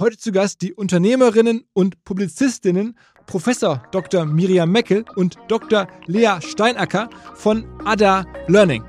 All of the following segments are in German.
Heute zu Gast die Unternehmerinnen und Publizistinnen Professor Dr. Miriam Meckel und Dr. Lea Steinacker von Ada Learning.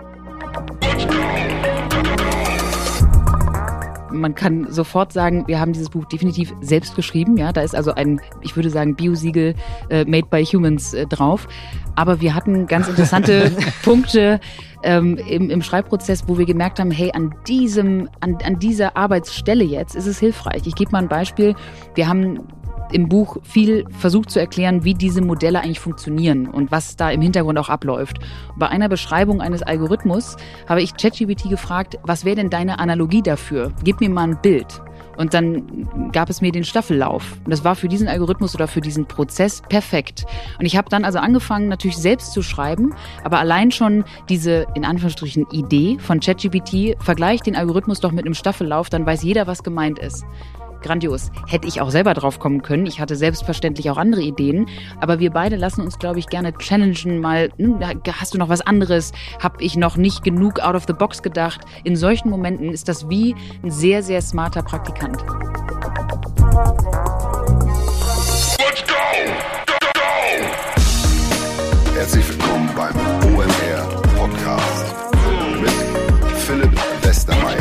Man kann sofort sagen, wir haben dieses Buch definitiv selbst geschrieben. Ja, da ist also ein, ich würde sagen, Biosiegel äh, Made by Humans äh, drauf. Aber wir hatten ganz interessante Punkte ähm, im, im Schreibprozess, wo wir gemerkt haben, hey, an diesem, an, an dieser Arbeitsstelle jetzt ist es hilfreich. Ich gebe mal ein Beispiel. Wir haben im Buch viel versucht zu erklären, wie diese Modelle eigentlich funktionieren und was da im Hintergrund auch abläuft. Bei einer Beschreibung eines Algorithmus habe ich ChatGPT gefragt, was wäre denn deine Analogie dafür? Gib mir mal ein Bild. Und dann gab es mir den Staffellauf. Und das war für diesen Algorithmus oder für diesen Prozess perfekt. Und ich habe dann also angefangen, natürlich selbst zu schreiben, aber allein schon diese, in Anführungsstrichen, Idee von ChatGPT, vergleicht den Algorithmus doch mit einem Staffellauf, dann weiß jeder, was gemeint ist grandios. Hätte ich auch selber drauf kommen können. Ich hatte selbstverständlich auch andere Ideen. Aber wir beide lassen uns, glaube ich, gerne challengen. Mal, hm, hast du noch was anderes? Hab ich noch nicht genug out of the box gedacht? In solchen Momenten ist das wie ein sehr, sehr smarter Praktikant. Let's go! Go, go! Herzlich willkommen beim OMR Podcast mit Philipp Westermeier.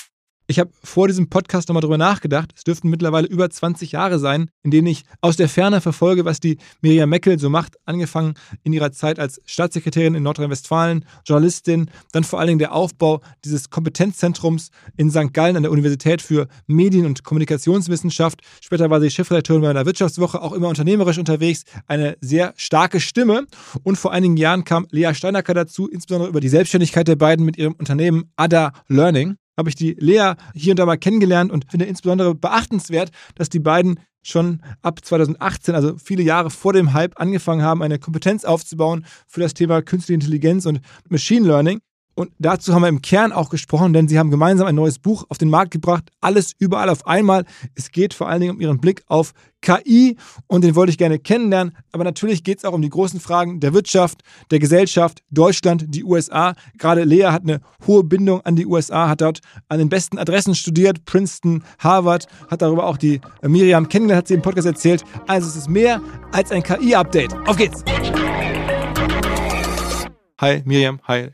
Ich habe vor diesem Podcast nochmal drüber nachgedacht. Es dürften mittlerweile über 20 Jahre sein, in denen ich aus der Ferne verfolge, was die Miriam Meckel so macht. Angefangen in ihrer Zeit als Staatssekretärin in Nordrhein-Westfalen, Journalistin, dann vor allen Dingen der Aufbau dieses Kompetenzzentrums in St. Gallen an der Universität für Medien- und Kommunikationswissenschaft. Später war sie Chefredakteurin bei einer Wirtschaftswoche, auch immer unternehmerisch unterwegs. Eine sehr starke Stimme. Und vor einigen Jahren kam Lea Steinacker dazu, insbesondere über die Selbstständigkeit der beiden mit ihrem Unternehmen Ada Learning habe ich die Lea hier und da mal kennengelernt und finde insbesondere beachtenswert, dass die beiden schon ab 2018, also viele Jahre vor dem Hype, angefangen haben, eine Kompetenz aufzubauen für das Thema künstliche Intelligenz und Machine Learning. Und dazu haben wir im Kern auch gesprochen, denn sie haben gemeinsam ein neues Buch auf den Markt gebracht. Alles überall auf einmal. Es geht vor allen Dingen um ihren Blick auf KI und den wollte ich gerne kennenlernen. Aber natürlich geht es auch um die großen Fragen der Wirtschaft, der Gesellschaft, Deutschland, die USA. Gerade Lea hat eine hohe Bindung an die USA, hat dort an den besten Adressen studiert, Princeton, Harvard, hat darüber auch die Miriam kennengelernt, hat sie im Podcast erzählt. Also es ist mehr als ein KI-Update. Auf geht's! Hi Miriam, hi.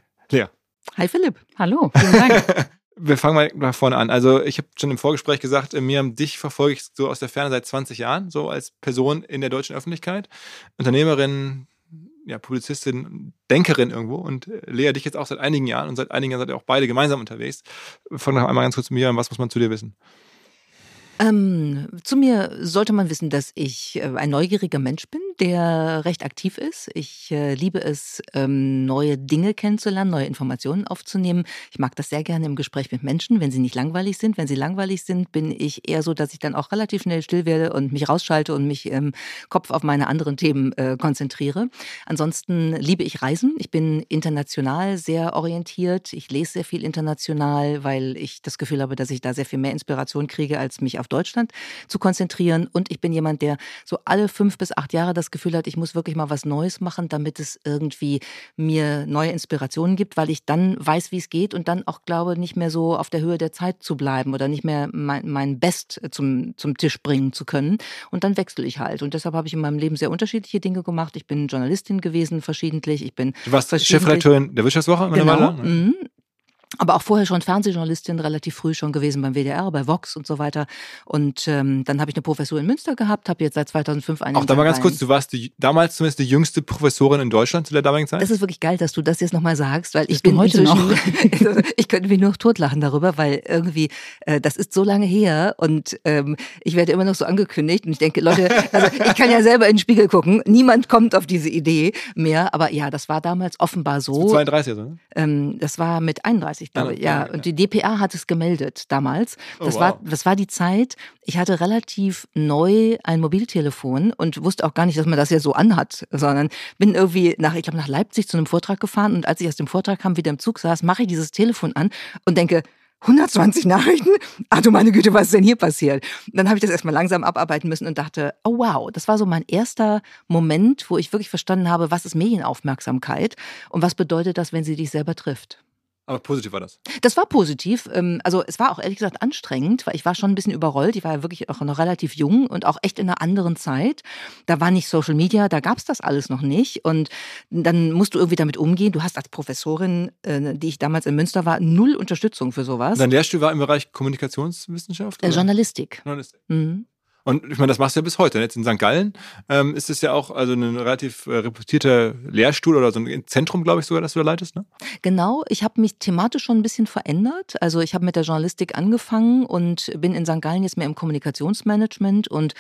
Hi Philipp, hallo, vielen Dank. Wir fangen mal vorne an. Also ich habe schon im Vorgespräch gesagt, Miriam, dich verfolge ich so aus der Ferne seit 20 Jahren, so als Person in der deutschen Öffentlichkeit. Unternehmerin, ja, Publizistin, Denkerin irgendwo und äh, Lea dich jetzt auch seit einigen Jahren und seit einigen Jahren seid ihr auch beide gemeinsam unterwegs. Fangen wir einmal ganz kurz mit Miriam, was muss man zu dir wissen? Ähm, zu mir sollte man wissen, dass ich äh, ein neugieriger Mensch bin, der recht aktiv ist. Ich äh, liebe es, ähm, neue Dinge kennenzulernen, neue Informationen aufzunehmen. Ich mag das sehr gerne im Gespräch mit Menschen, wenn sie nicht langweilig sind. Wenn sie langweilig sind, bin ich eher so, dass ich dann auch relativ schnell still werde und mich rausschalte und mich im Kopf auf meine anderen Themen äh, konzentriere. Ansonsten liebe ich Reisen. Ich bin international sehr orientiert. Ich lese sehr viel international, weil ich das Gefühl habe, dass ich da sehr viel mehr Inspiration kriege, als mich auf Deutschland zu konzentrieren. Und ich bin jemand, der so alle fünf bis acht Jahre das Gefühl hat, ich muss wirklich mal was Neues machen, damit es irgendwie mir neue Inspirationen gibt, weil ich dann weiß, wie es geht und dann auch glaube, nicht mehr so auf der Höhe der Zeit zu bleiben oder nicht mehr mein, mein Best zum, zum Tisch bringen zu können. Und dann wechsle ich halt. Und deshalb habe ich in meinem Leben sehr unterschiedliche Dinge gemacht. Ich bin Journalistin gewesen, verschiedentlich. Ich bin du warst Chefredakteurin der Wirtschaftswoche? Genau. Mhm aber auch vorher schon Fernsehjournalistin, relativ früh schon gewesen beim WDR, bei Vox und so weiter. Und ähm, dann habe ich eine Professur in Münster gehabt, habe jetzt seit 2005 eine. Auch da mal ganz kurz, du warst die, damals zumindest die jüngste Professorin in Deutschland zu der damaligen Zeit? Das ist wirklich geil, dass du das jetzt nochmal sagst, weil ich bin heute noch. ich könnte mich nur totlachen darüber, weil irgendwie, äh, das ist so lange her und ähm, ich werde immer noch so angekündigt und ich denke, Leute, also ich kann ja selber in den Spiegel gucken, niemand kommt auf diese Idee mehr, aber ja, das war damals offenbar so. 32 also, ne? Ähm, das war mit 31 ich glaube. Ja, ja, und die DPA hat es gemeldet damals. Oh, das, oh, wow. war, das war die Zeit, ich hatte relativ neu ein Mobiltelefon und wusste auch gar nicht, dass man das ja so anhat, sondern bin irgendwie nach, ich glaube, nach Leipzig zu einem Vortrag gefahren und als ich aus dem Vortrag kam, wieder im Zug saß, mache ich dieses Telefon an und denke, 120 Nachrichten? Ach du meine Güte, was ist denn hier passiert? Und dann habe ich das erstmal langsam abarbeiten müssen und dachte, oh wow, das war so mein erster Moment, wo ich wirklich verstanden habe, was ist Medienaufmerksamkeit und was bedeutet das, wenn sie dich selber trifft. Aber positiv war das? Das war positiv. Ähm, also es war auch ehrlich gesagt anstrengend, weil ich war schon ein bisschen überrollt. Ich war ja wirklich auch noch relativ jung und auch echt in einer anderen Zeit. Da war nicht Social Media, da gab es das alles noch nicht. Und dann musst du irgendwie damit umgehen. Du hast als Professorin, äh, die ich damals in Münster war, null Unterstützung für sowas. Dein Lehrstuhl war im Bereich Kommunikationswissenschaft? Äh, Journalistik. Journalistik. Mhm. Und ich meine, das machst du ja bis heute. Jetzt in St. Gallen ähm, ist es ja auch also ein relativ äh, reputierter Lehrstuhl oder so ein Zentrum, glaube ich sogar, das du da leitest, ne? Genau. Ich habe mich thematisch schon ein bisschen verändert. Also ich habe mit der Journalistik angefangen und bin in St. Gallen jetzt mehr im Kommunikationsmanagement und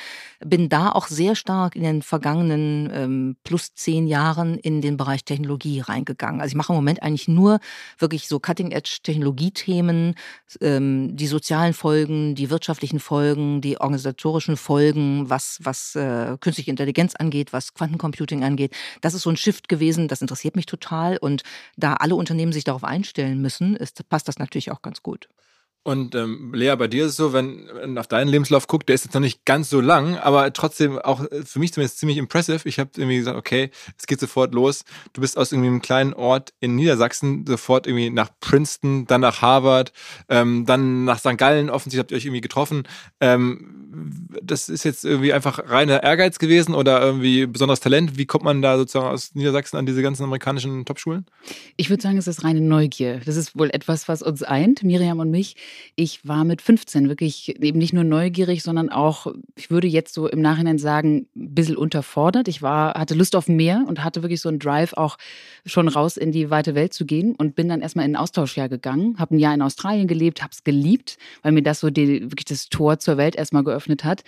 bin da auch sehr stark in den vergangenen ähm, plus zehn Jahren in den Bereich Technologie reingegangen. Also ich mache im Moment eigentlich nur wirklich so Cutting-Edge-Technologiethemen, ähm, die sozialen Folgen, die wirtschaftlichen Folgen, die organisatorischen Folgen, was, was äh, künstliche Intelligenz angeht, was Quantencomputing angeht. Das ist so ein Shift gewesen, das interessiert mich total. Und da alle Unternehmen sich darauf einstellen müssen, ist, passt das natürlich auch ganz gut. Und ähm, Lea, bei dir ist es so, wenn man auf deinen Lebenslauf guckt, der ist jetzt noch nicht ganz so lang, aber trotzdem auch äh, für mich zumindest ziemlich impressive. Ich habe irgendwie gesagt, okay, es geht sofort los. Du bist aus irgendwie einem kleinen Ort in Niedersachsen sofort irgendwie nach Princeton, dann nach Harvard, ähm, dann nach St. Gallen. Offensichtlich habt ihr euch irgendwie getroffen. Ähm, das ist jetzt irgendwie einfach reiner Ehrgeiz gewesen oder irgendwie besonderes Talent. Wie kommt man da sozusagen aus Niedersachsen an diese ganzen amerikanischen Topschulen? Ich würde sagen, es ist reine Neugier. Das ist wohl etwas, was uns eint, Miriam und mich. Ich war mit 15 wirklich eben nicht nur neugierig, sondern auch, ich würde jetzt so im Nachhinein sagen, ein bisschen unterfordert. Ich war, hatte Lust auf mehr und hatte wirklich so einen Drive, auch schon raus in die weite Welt zu gehen und bin dann erstmal in ein Austauschjahr gegangen, habe ein Jahr in Australien gelebt, habe es geliebt, weil mir das so die, wirklich das Tor zur Welt erstmal geöffnet hat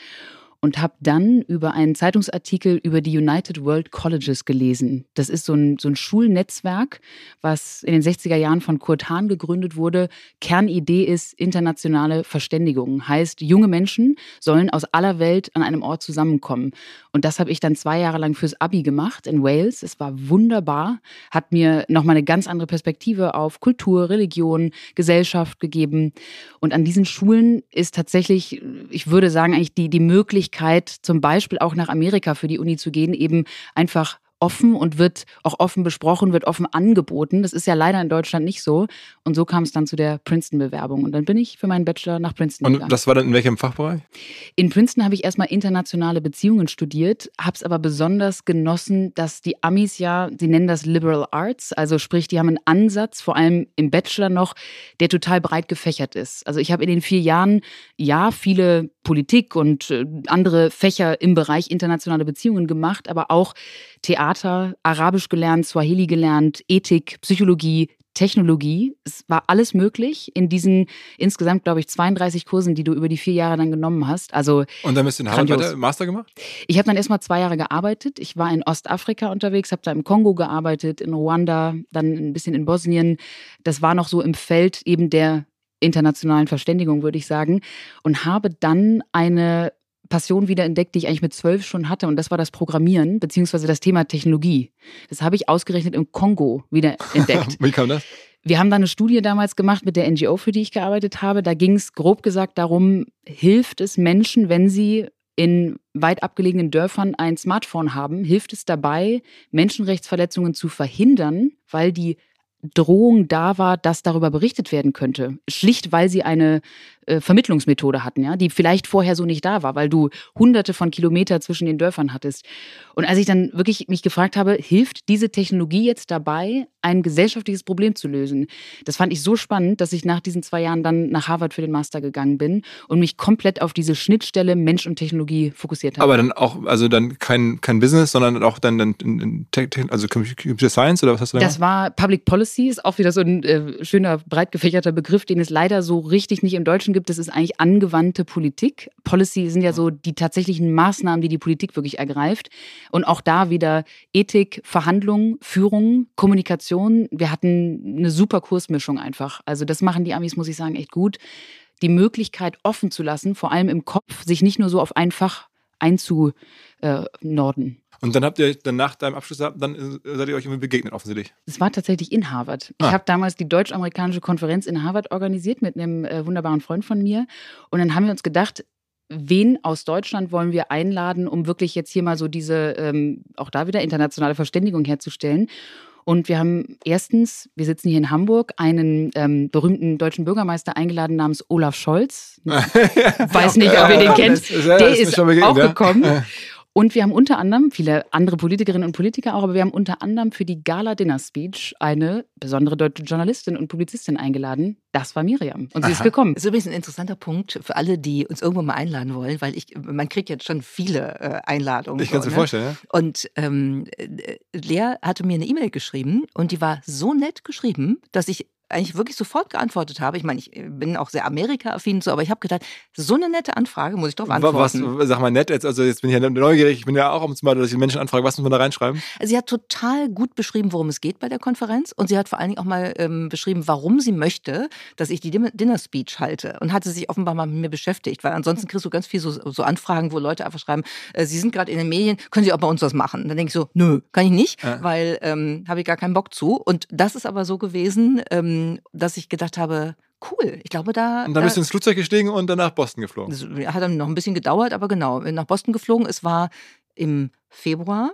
und habe dann über einen Zeitungsartikel über die United World Colleges gelesen. Das ist so ein, so ein Schulnetzwerk, was in den 60er Jahren von Kurt Hahn gegründet wurde. Kernidee ist internationale Verständigung. Heißt, junge Menschen sollen aus aller Welt an einem Ort zusammenkommen. Und das habe ich dann zwei Jahre lang fürs Abi gemacht in Wales. Es war wunderbar, hat mir nochmal eine ganz andere Perspektive auf Kultur, Religion, Gesellschaft gegeben. Und an diesen Schulen ist tatsächlich, ich würde sagen, eigentlich die, die Möglichkeit, Möglichkeit, zum Beispiel auch nach Amerika für die Uni zu gehen, eben einfach offen und wird auch offen besprochen, wird offen angeboten. Das ist ja leider in Deutschland nicht so. Und so kam es dann zu der Princeton-Bewerbung. Und dann bin ich für meinen Bachelor nach Princeton und gegangen. Und das war dann in welchem Fachbereich? In Princeton habe ich erstmal internationale Beziehungen studiert, habe es aber besonders genossen, dass die Amis ja, sie nennen das Liberal Arts, also sprich, die haben einen Ansatz, vor allem im Bachelor noch, der total breit gefächert ist. Also ich habe in den vier Jahren, ja, viele Politik und äh, andere Fächer im Bereich internationale Beziehungen gemacht, aber auch Theater, Arabisch gelernt, Swahili gelernt, Ethik, Psychologie, Technologie. Es war alles möglich in diesen insgesamt, glaube ich, 32 Kursen, die du über die vier Jahre dann genommen hast. Also Und dann bist du in Harvard weiter Master gemacht? Ich habe dann erstmal zwei Jahre gearbeitet. Ich war in Ostafrika unterwegs, habe da im Kongo gearbeitet, in Ruanda, dann ein bisschen in Bosnien. Das war noch so im Feld eben der internationalen Verständigung, würde ich sagen. Und habe dann eine Passion wieder entdeckt, die ich eigentlich mit zwölf schon hatte. Und das war das Programmieren, beziehungsweise das Thema Technologie. Das habe ich ausgerechnet im Kongo wieder entdeckt. Wie kam das? Wir haben da eine Studie damals gemacht mit der NGO, für die ich gearbeitet habe. Da ging es grob gesagt darum, hilft es Menschen, wenn sie in weit abgelegenen Dörfern ein Smartphone haben, hilft es dabei, Menschenrechtsverletzungen zu verhindern, weil die Drohung da war, dass darüber berichtet werden könnte. Schlicht, weil sie eine äh, Vermittlungsmethode hatten, ja, die vielleicht vorher so nicht da war, weil du hunderte von Kilometer zwischen den Dörfern hattest. Und als ich dann wirklich mich gefragt habe, hilft diese Technologie jetzt dabei, ein gesellschaftliches Problem zu lösen? Das fand ich so spannend, dass ich nach diesen zwei Jahren dann nach Harvard für den Master gegangen bin und mich komplett auf diese Schnittstelle Mensch und Technologie fokussiert habe. Aber dann auch, also dann kein, kein Business, sondern auch dann, dann in, in also Computer Science oder was hast du da Das war Public Policy, ist auch wieder so ein äh, schöner, breit gefächerter Begriff, den es leider so richtig nicht im Deutschen gibt. Das ist eigentlich angewandte Politik. Policy sind ja so die tatsächlichen Maßnahmen, die die Politik wirklich ergreift. Und auch da wieder Ethik, Verhandlung, Führung, Kommunikation. Wir hatten eine super Kursmischung einfach. Also das machen die Amis, muss ich sagen, echt gut. Die Möglichkeit offen zu lassen, vor allem im Kopf, sich nicht nur so auf ein Fach einzunorden. Und dann habt ihr dann nach deinem Abschluss, dann seid ihr euch irgendwie begegnet, offensichtlich. Es war tatsächlich in Harvard. Ich Ah. habe damals die deutsch-amerikanische Konferenz in Harvard organisiert mit einem äh, wunderbaren Freund von mir. Und dann haben wir uns gedacht, wen aus Deutschland wollen wir einladen, um wirklich jetzt hier mal so diese, ähm, auch da wieder internationale Verständigung herzustellen. Und wir haben erstens, wir sitzen hier in Hamburg, einen ähm, berühmten deutschen Bürgermeister eingeladen namens Olaf Scholz. Weiß nicht, ob ihr den kennt. Der ist auch gekommen. Und wir haben unter anderem, viele andere Politikerinnen und Politiker auch, aber wir haben unter anderem für die Gala Dinner Speech eine besondere deutsche Journalistin und Publizistin eingeladen. Das war Miriam. Und sie ist Aha. gekommen. Das ist übrigens ein interessanter Punkt für alle, die uns irgendwann mal einladen wollen, weil ich, man kriegt jetzt schon viele äh, Einladungen. Ich kann es so, mir ne? vorstellen, ja. Und ähm, äh, Lea hatte mir eine E-Mail geschrieben und die war so nett geschrieben, dass ich eigentlich wirklich sofort geantwortet habe. Ich meine, ich äh, bin auch sehr Amerika-affin und so, aber ich habe gedacht, so eine nette Anfrage muss ich doch antworten. Was, sag mal nett jetzt, also jetzt bin ich ja neugierig, ich bin ja auch und zu mal, dass ich Menschen anfrage, was muss man da reinschreiben? Sie hat total gut beschrieben, worum es geht bei der Konferenz und sie hat vor allen Dingen auch mal ähm, beschrieben, warum sie möchte, dass ich die Dim- Dinner Speech halte und hatte sich offenbar mal mit mir beschäftigt, weil ansonsten kriegst du ganz viel so, so Anfragen, wo Leute einfach schreiben, äh, sie sind gerade in den Medien, können sie auch bei uns was machen? Dann denke ich so, nö, kann ich nicht, Ja. weil ähm, habe ich gar keinen Bock zu und das ist aber so gewesen, ähm, dass ich gedacht habe, cool, ich glaube da... Und dann da- bist du ins Flugzeug gestiegen und dann nach Boston geflogen. das hat dann noch ein bisschen gedauert, aber genau, nach Boston geflogen. Es war im Februar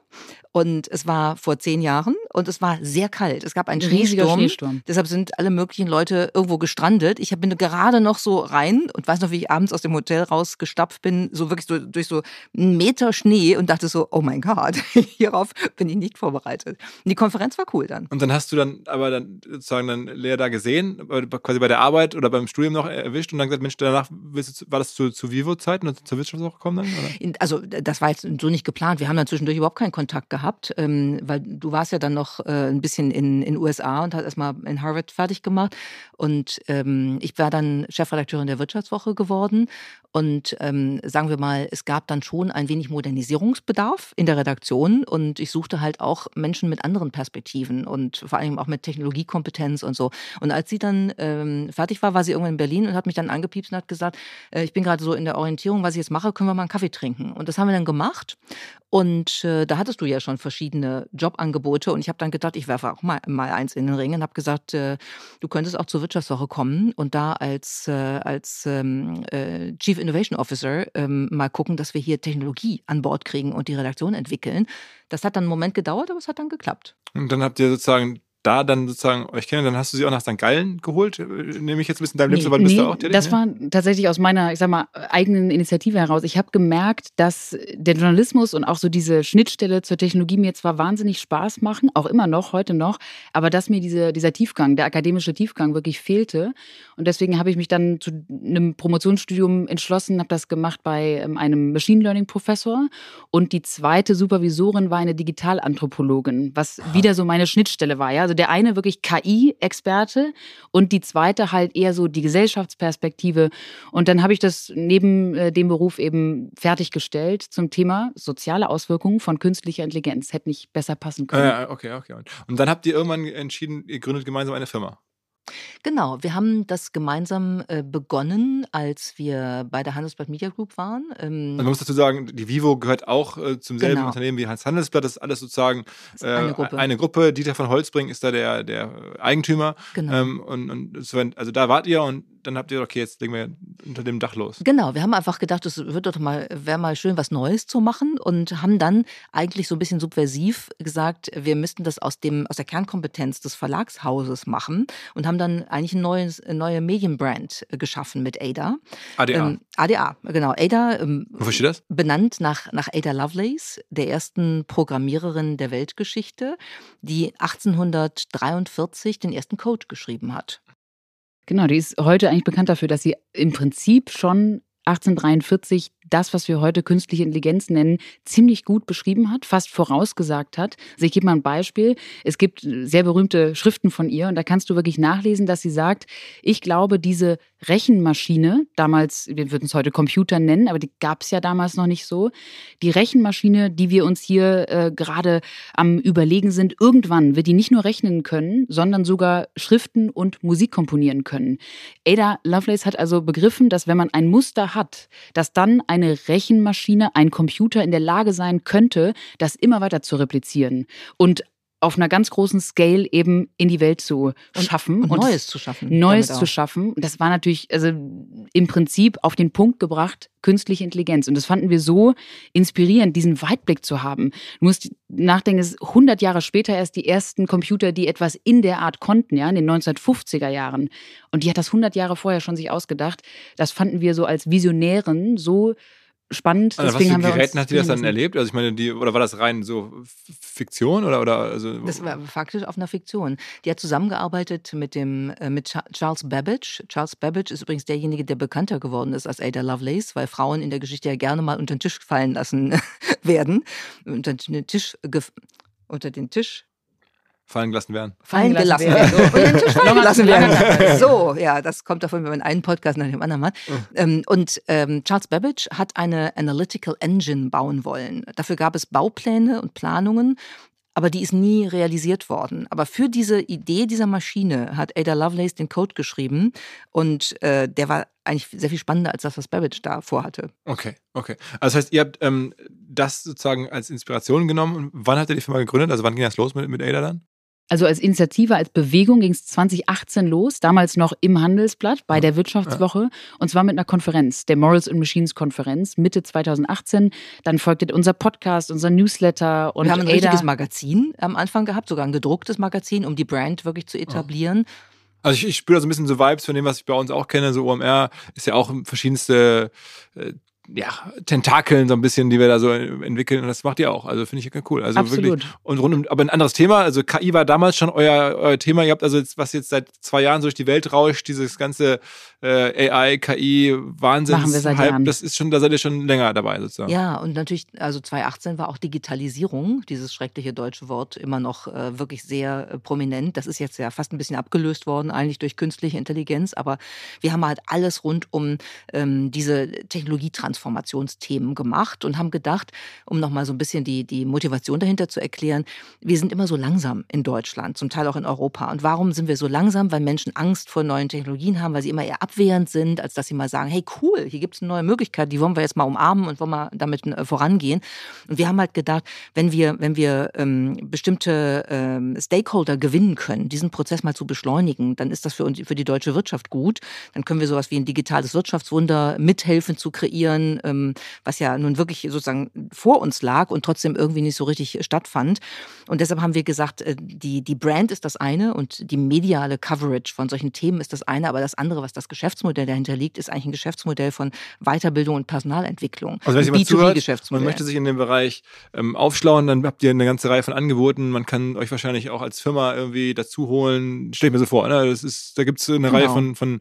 und es war vor zehn Jahren und es war sehr kalt. Es gab einen Schneesturm. Schneesturm. Deshalb sind alle möglichen Leute irgendwo gestrandet. Ich bin gerade noch so rein und weiß noch, wie ich abends aus dem Hotel rausgestapft bin, so wirklich so durch so einen Meter Schnee und dachte so, oh mein Gott, hierauf bin ich nicht vorbereitet. Und die Konferenz war cool dann. Und dann hast du dann aber dann sozusagen dann Lea da gesehen, äh, quasi bei der Arbeit oder beim Studium noch erwischt und dann gesagt, Mensch, danach du, war das zu, zu Vivo-Zeiten und zur Wirtschaftswoche gekommen dann? Oder? Also das war jetzt so nicht geplant. Wir haben dann zwischendurch überhaupt keinen Kontakt gehabt, ähm, weil du warst ja dann noch äh, ein bisschen in in USA und hast erstmal in Harvard fertig gemacht. Und ähm, ich war dann Chefredakteurin der Wirtschaftswoche geworden. Und ähm, sagen wir mal, es gab dann schon ein wenig Modernisierungsbedarf in der Redaktion. Und ich suchte halt auch Menschen mit anderen Perspektiven und vor allem auch mit Technologiekompetenz und so. Und als sie dann ähm, fertig war, war sie irgendwann in Berlin und hat mich dann angepiepst und hat gesagt, äh, ich bin gerade so in der Orientierung, was ich jetzt mache, können wir mal einen Kaffee trinken. Und das haben wir dann gemacht. Und äh, da hattest du ja schon verschiedene Jobangebote. Und ich habe dann gedacht, ich werfe auch mal, mal eins in den Ring und habe gesagt, äh, du könntest auch zur Wirtschaftswoche kommen und da als, äh, als ähm, äh, Chief Innovation Officer ähm, mal gucken, dass wir hier Technologie an Bord kriegen und die Redaktion entwickeln. Das hat dann einen Moment gedauert, aber es hat dann geklappt. Und dann habt ihr sozusagen da dann sozusagen euch kennen, dann hast du sie auch nach St. Gallen geholt, äh, nehme ich jetzt ein bisschen deinem Lebenslauf, weil du bist da auch tätig, das ne? war tatsächlich aus meiner, ich sag mal, eigenen Initiative heraus. Ich habe gemerkt, dass der Journalismus und auch so diese Schnittstelle zur Technologie mir zwar wahnsinnig Spaß machen, auch immer noch, heute noch, aber dass mir diese, dieser Tiefgang, der akademische Tiefgang wirklich fehlte. Und deswegen habe ich mich dann zu einem Promotionsstudium entschlossen, habe das gemacht bei ähm, einem Machine Learning Professor. Und die zweite Supervisorin war eine Digitalanthropologin, was wieder so meine Schnittstelle war. Ja? Also der eine wirklich KI-Experte und die zweite halt eher so die Gesellschaftsperspektive. Und dann habe ich das neben äh, dem Beruf eben fertiggestellt zum Thema soziale Auswirkungen von künstlicher Intelligenz. Hätte nicht besser passen können. Ja, okay, okay. Und dann habt ihr irgendwann entschieden, ihr gründet gemeinsam eine Firma. Genau, wir haben das gemeinsam äh, begonnen, als wir bei der Handelsblatt Media Group waren. Ähm, also man muss dazu sagen, die Vivo gehört auch äh, zum selben genau. Unternehmen wie Hans Handelsblatt. Das ist alles sozusagen äh, eine, Gruppe. eine, Gruppe. Dieter von Holzbring ist da der, der Eigentümer. Genau. Ähm, und, und also da wart ihr und dann habt ihr okay, jetzt legen wir unter dem Dach los. Genau, wir haben einfach gedacht, es wird doch mal, wäre mal schön, was Neues zu machen und haben dann eigentlich so ein bisschen subversiv gesagt, wir müssten das aus dem, aus der Kernkompetenz des Verlagshauses machen und haben dann eigentlich ein neues, eine neue Medienbrand geschaffen mit Ada. ADA. Ähm, ADA, genau. Ada. Ähm, Wofür steht das? Benannt nach, nach Ada Lovelace, der ersten Programmiererin der Weltgeschichte, die 1843 den ersten Code geschrieben hat. Genau, die ist heute eigentlich bekannt dafür, dass sie im Prinzip schon 1843 das, was wir heute künstliche Intelligenz nennen, ziemlich gut beschrieben hat, fast vorausgesagt hat. Also ich gebe mal ein Beispiel. Es gibt sehr berühmte Schriften von ihr und da kannst du wirklich nachlesen, dass sie sagt, ich glaube, diese Rechenmaschine, damals, wir würden es heute Computer nennen, aber die gab es ja damals noch nicht so, die Rechenmaschine, die wir uns hier äh, gerade am Überlegen sind, irgendwann wird die nicht nur rechnen können, sondern sogar Schriften und Musik komponieren können. Ada Lovelace hat also begriffen, dass wenn man ein Muster hat, dass dann ein eine Rechenmaschine, ein Computer in der Lage sein könnte, das immer weiter zu replizieren und auf einer ganz großen Scale eben in die Welt zu schaffen und, und Neues zu schaffen. Neues zu schaffen. Das war natürlich also im Prinzip auf den Punkt gebracht künstliche Intelligenz und das fanden wir so inspirierend, diesen Weitblick zu haben. Du musst nachdenken, es ist 100 Jahre später erst die ersten Computer, die etwas in der Art konnten, ja, in den 1950er Jahren. Und die hat das 100 Jahre vorher schon sich ausgedacht. Das fanden wir so als Visionären so spannend. Also Deswegen was für Geräten hat die das dann erlebt? Also ich meine, die, oder war das rein so Fiktion oder, oder also Das war faktisch auf einer Fiktion. Die hat zusammengearbeitet mit dem äh, mit Charles Babbage. Charles Babbage ist übrigens derjenige, der bekannter geworden ist als Ada Lovelace, weil Frauen in der Geschichte ja gerne mal unter den Tisch fallen lassen werden, unter den Tisch unter den Tisch fallen gelassen werden. Fallen gelassen werden. Fallen gelassen werden. So, ja, das kommt davon, wenn man einen Podcast nach dem anderen macht. Mhm. Und ähm, Charles Babbage hat eine Analytical Engine bauen wollen. Dafür gab es Baupläne und Planungen, aber die ist nie realisiert worden. Aber für diese Idee dieser Maschine hat Ada Lovelace den Code geschrieben und äh, der war eigentlich sehr viel spannender als das, was Babbage da vorhatte. Okay, okay. Also das heißt, ihr habt ähm, das sozusagen als Inspiration genommen. Und wann hat ihr die Firma gegründet? Also wann ging das los mit, mit Ada dann? Also als Initiative, als Bewegung ging es 2018 los, damals noch im Handelsblatt bei der Wirtschaftswoche ja. und zwar mit einer Konferenz, der Morals and Machines Konferenz, Mitte 2018. Dann folgte unser Podcast, unser Newsletter und Wir haben ein Ada richtiges Magazin am Anfang gehabt, sogar ein gedrucktes Magazin, um die Brand wirklich zu etablieren. Ja. Also ich, ich spüre so ein bisschen so Vibes von dem, was ich bei uns auch kenne. So OMR ist ja auch verschiedenste äh, ja, Tentakeln so ein bisschen, die wir da so entwickeln und das macht ihr auch. Also finde ich ja cool. Also Absolut. wirklich und rund um, aber ein anderes Thema. Also KI war damals schon euer, euer Thema. Ihr habt also jetzt, was jetzt seit zwei Jahren so durch die Welt rauscht, dieses ganze äh, AI, KI, Wahnsinn. Machen wir seit Jahren. Das ist schon, da seid ihr schon länger dabei sozusagen. Ja, und natürlich, also 2018 war auch Digitalisierung, dieses schreckliche deutsche Wort, immer noch äh, wirklich sehr äh, prominent. Das ist jetzt ja fast ein bisschen abgelöst worden, eigentlich durch künstliche Intelligenz, aber wir haben halt alles rund um ähm, diese Technologietransformationsthemen gemacht und haben gedacht, um nochmal so ein bisschen die, die Motivation dahinter zu erklären, wir sind immer so langsam in Deutschland, zum Teil auch in Europa. Und warum sind wir so langsam? Weil Menschen Angst vor neuen Technologien haben, weil sie immer eher ab abwehrend sind, als dass sie mal sagen, hey cool, hier gibt es eine neue Möglichkeit, die wollen wir jetzt mal umarmen und wollen mal damit äh, vorangehen. Und wir haben halt gedacht, wenn wir, wenn wir ähm, bestimmte ähm, Stakeholder gewinnen können, diesen Prozess mal zu beschleunigen, dann ist das für, uns, für die deutsche Wirtschaft gut. Dann können wir sowas wie ein digitales Wirtschaftswunder mithelfen zu kreieren, ähm, was ja nun wirklich sozusagen vor uns lag und trotzdem irgendwie nicht so richtig stattfand. Und deshalb haben wir gesagt, äh, die, die Brand ist das eine und die mediale Coverage von solchen Themen ist das eine, aber das andere, was das Geschäft Geschäftsmodell dahinter liegt, ist eigentlich ein Geschäftsmodell von Weiterbildung und Personalentwicklung. Also wenn jemand zuhört, man möchte sich in dem Bereich ähm, aufschlauen, dann habt ihr eine ganze Reihe von Angeboten. Man kann euch wahrscheinlich auch als Firma irgendwie dazu holen. Stell ich mir so vor, ne? das ist, da gibt es eine genau. Reihe von, von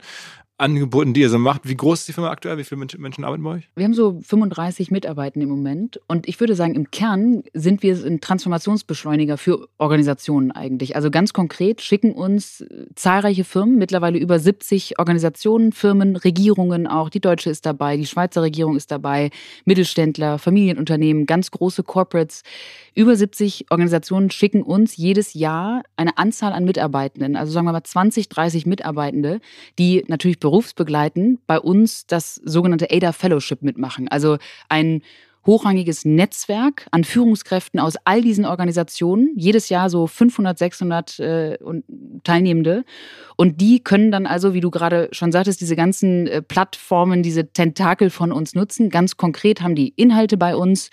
Angeboten, die ihr so macht. Wie groß ist die Firma aktuell? Wie viele Menschen arbeiten bei euch? Wir haben so 35 Mitarbeitende im Moment. Und ich würde sagen, im Kern sind wir ein Transformationsbeschleuniger für Organisationen eigentlich. Also ganz konkret schicken uns äh, zahlreiche Firmen, mittlerweile über 70 Organisationen, Firmen, Regierungen auch. Die deutsche ist dabei, die Schweizer Regierung ist dabei, Mittelständler, Familienunternehmen, ganz große Corporates. Über 70 Organisationen schicken uns jedes Jahr eine Anzahl an Mitarbeitenden, also sagen wir mal 20, 30 Mitarbeitende, die natürlich berufsbegleitend bei uns das sogenannte ADA Fellowship mitmachen. Also ein hochrangiges Netzwerk an Führungskräften aus all diesen Organisationen, jedes Jahr so 500, 600 äh, Teilnehmende. Und die können dann also, wie du gerade schon sagtest, diese ganzen äh, Plattformen, diese Tentakel von uns nutzen. Ganz konkret haben die Inhalte bei uns,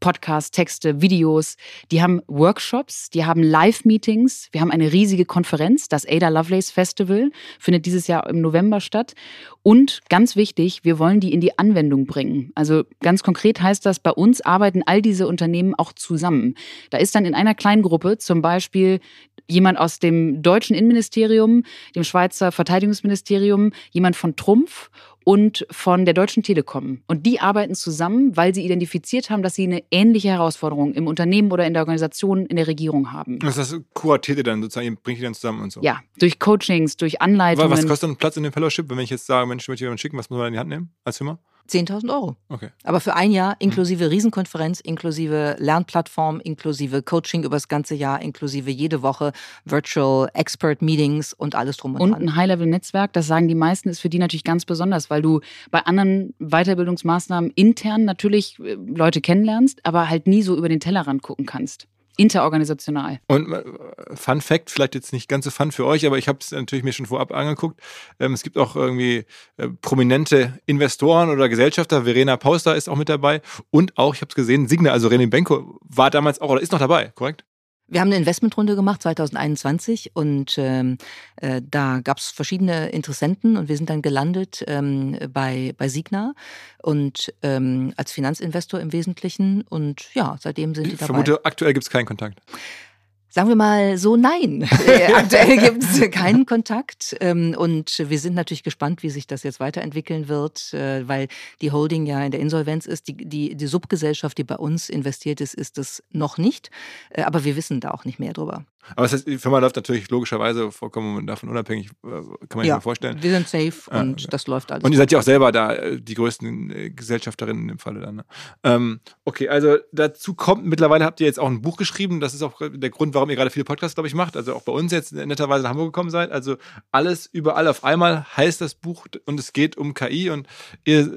Podcasts, Texte, Videos. Die haben Workshops, die haben Live-Meetings. Wir haben eine riesige Konferenz, das Ada Lovelace Festival, findet dieses Jahr im November statt. Und ganz wichtig, wir wollen die in die Anwendung bringen. Also ganz konkret heißt das, bei uns arbeiten all diese Unternehmen auch zusammen. Da ist dann in einer kleinen Gruppe zum Beispiel jemand aus dem deutschen Innenministerium, dem Schweizer Verteidigungsministerium, jemand von Trumpf und von der Deutschen Telekom. Und die arbeiten zusammen, weil sie identifiziert haben, dass sie eine ähnliche Herausforderung im Unternehmen oder in der Organisation, in der Regierung haben. Das heißt, kuratiert ihr dann sozusagen, bringt die dann zusammen und so? Ja, durch Coachings, durch Anleitungen. Was kostet ein Platz in dem Fellowship, wenn ich jetzt sage, Mensch, ich möchte jemanden schicken, was muss man in die Hand nehmen als Firma? 10.000 Euro. Okay. Aber für ein Jahr inklusive Riesenkonferenz, inklusive Lernplattform, inklusive Coaching über das ganze Jahr, inklusive jede Woche Virtual Expert Meetings und alles drum und, und dran. Und ein High-Level-Netzwerk, das sagen die meisten, ist für die natürlich ganz besonders, weil du bei anderen Weiterbildungsmaßnahmen intern natürlich äh, Leute kennenlernst, aber halt nie so über den Tellerrand gucken kannst interorganisational. Und äh, Fun Fact, vielleicht jetzt nicht ganz so fun für euch, aber ich habe es natürlich mir schon vorab angeguckt. Ähm, es gibt auch irgendwie äh, prominente Investoren oder Gesellschafter. Verena Pauster ist auch mit dabei. Und auch, ich habe es gesehen, Signa, also René Benko, war damals auch oder ist noch dabei, korrekt? Wir haben eine Investmentrunde gemacht 2021 und ähm, äh, da gab es verschiedene Interessenten und wir sind dann gelandet ähm, bei, bei Signa und ähm, als Finanzinvestor im Wesentlichen und ja, seitdem sind die dabei. Ich vermute, aktuell gibt es keinen Kontakt. Sagen wir mal so, nein. Äh, aktuell gibt es keinen Kontakt. Ähm, und wir sind natürlich gespannt, wie sich das jetzt weiterentwickeln wird, äh, weil die Holding ja in der Insolvenz ist. Die, die, die Subgesellschaft, die bei uns investiert ist, ist es noch nicht. Äh, aber wir wissen da auch nicht mehr drüber. Aber das heißt, die Firma läuft natürlich logischerweise vollkommen davon unabhängig, kann man sich ja, mal vorstellen. Wir sind safe und okay. das läuft alles. Und ihr seid ja auch selber da die größten Gesellschafterinnen in dem Falle dann. Ne? Ähm, okay, also dazu kommt, mittlerweile habt ihr jetzt auch ein Buch geschrieben. Das ist auch der Grund, warum ihr gerade viele Podcasts, glaube ich, macht. Also auch bei uns jetzt netterweise nach Hamburg gekommen seid. Also alles überall auf einmal heißt das Buch und es geht um KI und ihr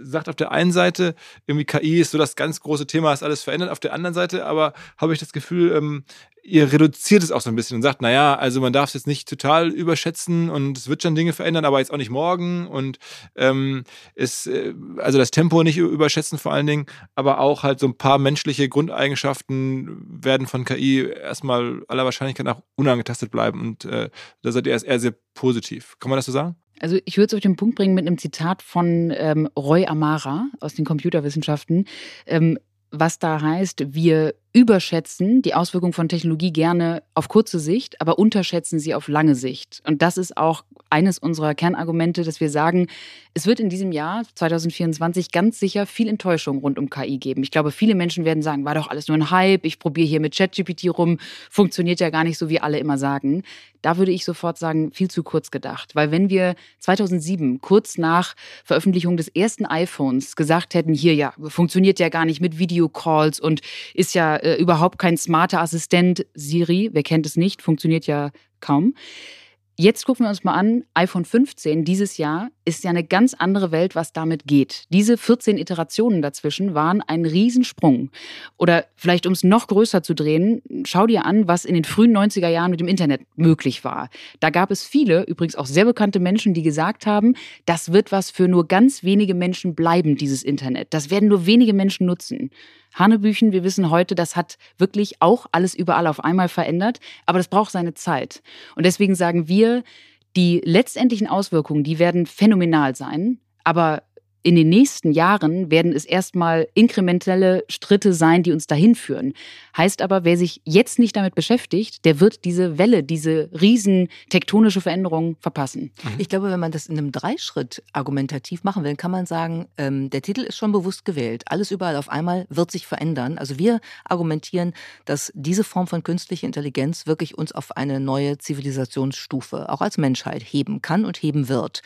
sagt auf der einen Seite, irgendwie KI ist so das ganz große Thema, ist alles verändert. Auf der anderen Seite aber habe ich das Gefühl, ähm, ihr reduziert es auch so ein bisschen und sagt, naja, also man darf es jetzt nicht total überschätzen und es wird schon Dinge verändern, aber jetzt auch nicht morgen und ähm, ist, äh, also das Tempo nicht überschätzen vor allen Dingen, aber auch halt so ein paar menschliche Grundeigenschaften werden von KI erstmal aller Wahrscheinlichkeit nach unangetastet bleiben und äh, da seid ihr erst eher sehr positiv. Kann man das so sagen? Also ich würde es auf den Punkt bringen mit einem Zitat von ähm, Roy Amara aus den Computerwissenschaften. Ähm, was da heißt, wir überschätzen die Auswirkungen von Technologie gerne auf kurze Sicht, aber unterschätzen sie auf lange Sicht. Und das ist auch eines unserer Kernargumente, dass wir sagen, es wird in diesem Jahr 2024 ganz sicher viel Enttäuschung rund um KI geben. Ich glaube, viele Menschen werden sagen, war doch alles nur ein Hype, ich probiere hier mit ChatGPT rum, funktioniert ja gar nicht so, wie alle immer sagen. Da würde ich sofort sagen, viel zu kurz gedacht. Weil wenn wir 2007, kurz nach Veröffentlichung des ersten iPhones, gesagt hätten, hier ja, funktioniert ja gar nicht mit Videocalls und ist ja äh, überhaupt kein smarter Assistent, Siri, wer kennt es nicht, funktioniert ja kaum. Jetzt gucken wir uns mal an, iPhone 15 dieses Jahr ist ja eine ganz andere Welt, was damit geht. Diese 14 Iterationen dazwischen waren ein Riesensprung. Oder vielleicht, um es noch größer zu drehen, schau dir an, was in den frühen 90er Jahren mit dem Internet möglich war. Da gab es viele, übrigens auch sehr bekannte Menschen, die gesagt haben, das wird was für nur ganz wenige Menschen bleiben, dieses Internet. Das werden nur wenige Menschen nutzen. Hanebüchen, wir wissen heute, das hat wirklich auch alles überall auf einmal verändert, aber das braucht seine Zeit. Und deswegen sagen wir, die letztendlichen Auswirkungen, die werden phänomenal sein, aber in den nächsten Jahren werden es erstmal inkrementelle Schritte sein, die uns dahin führen. Heißt aber, wer sich jetzt nicht damit beschäftigt, der wird diese Welle, diese riesen tektonische Veränderung verpassen. Ich glaube, wenn man das in einem Dreischritt argumentativ machen will, kann man sagen, ähm, der Titel ist schon bewusst gewählt. Alles überall auf einmal wird sich verändern. Also wir argumentieren, dass diese Form von künstlicher Intelligenz wirklich uns auf eine neue Zivilisationsstufe, auch als Menschheit, heben kann und heben wird.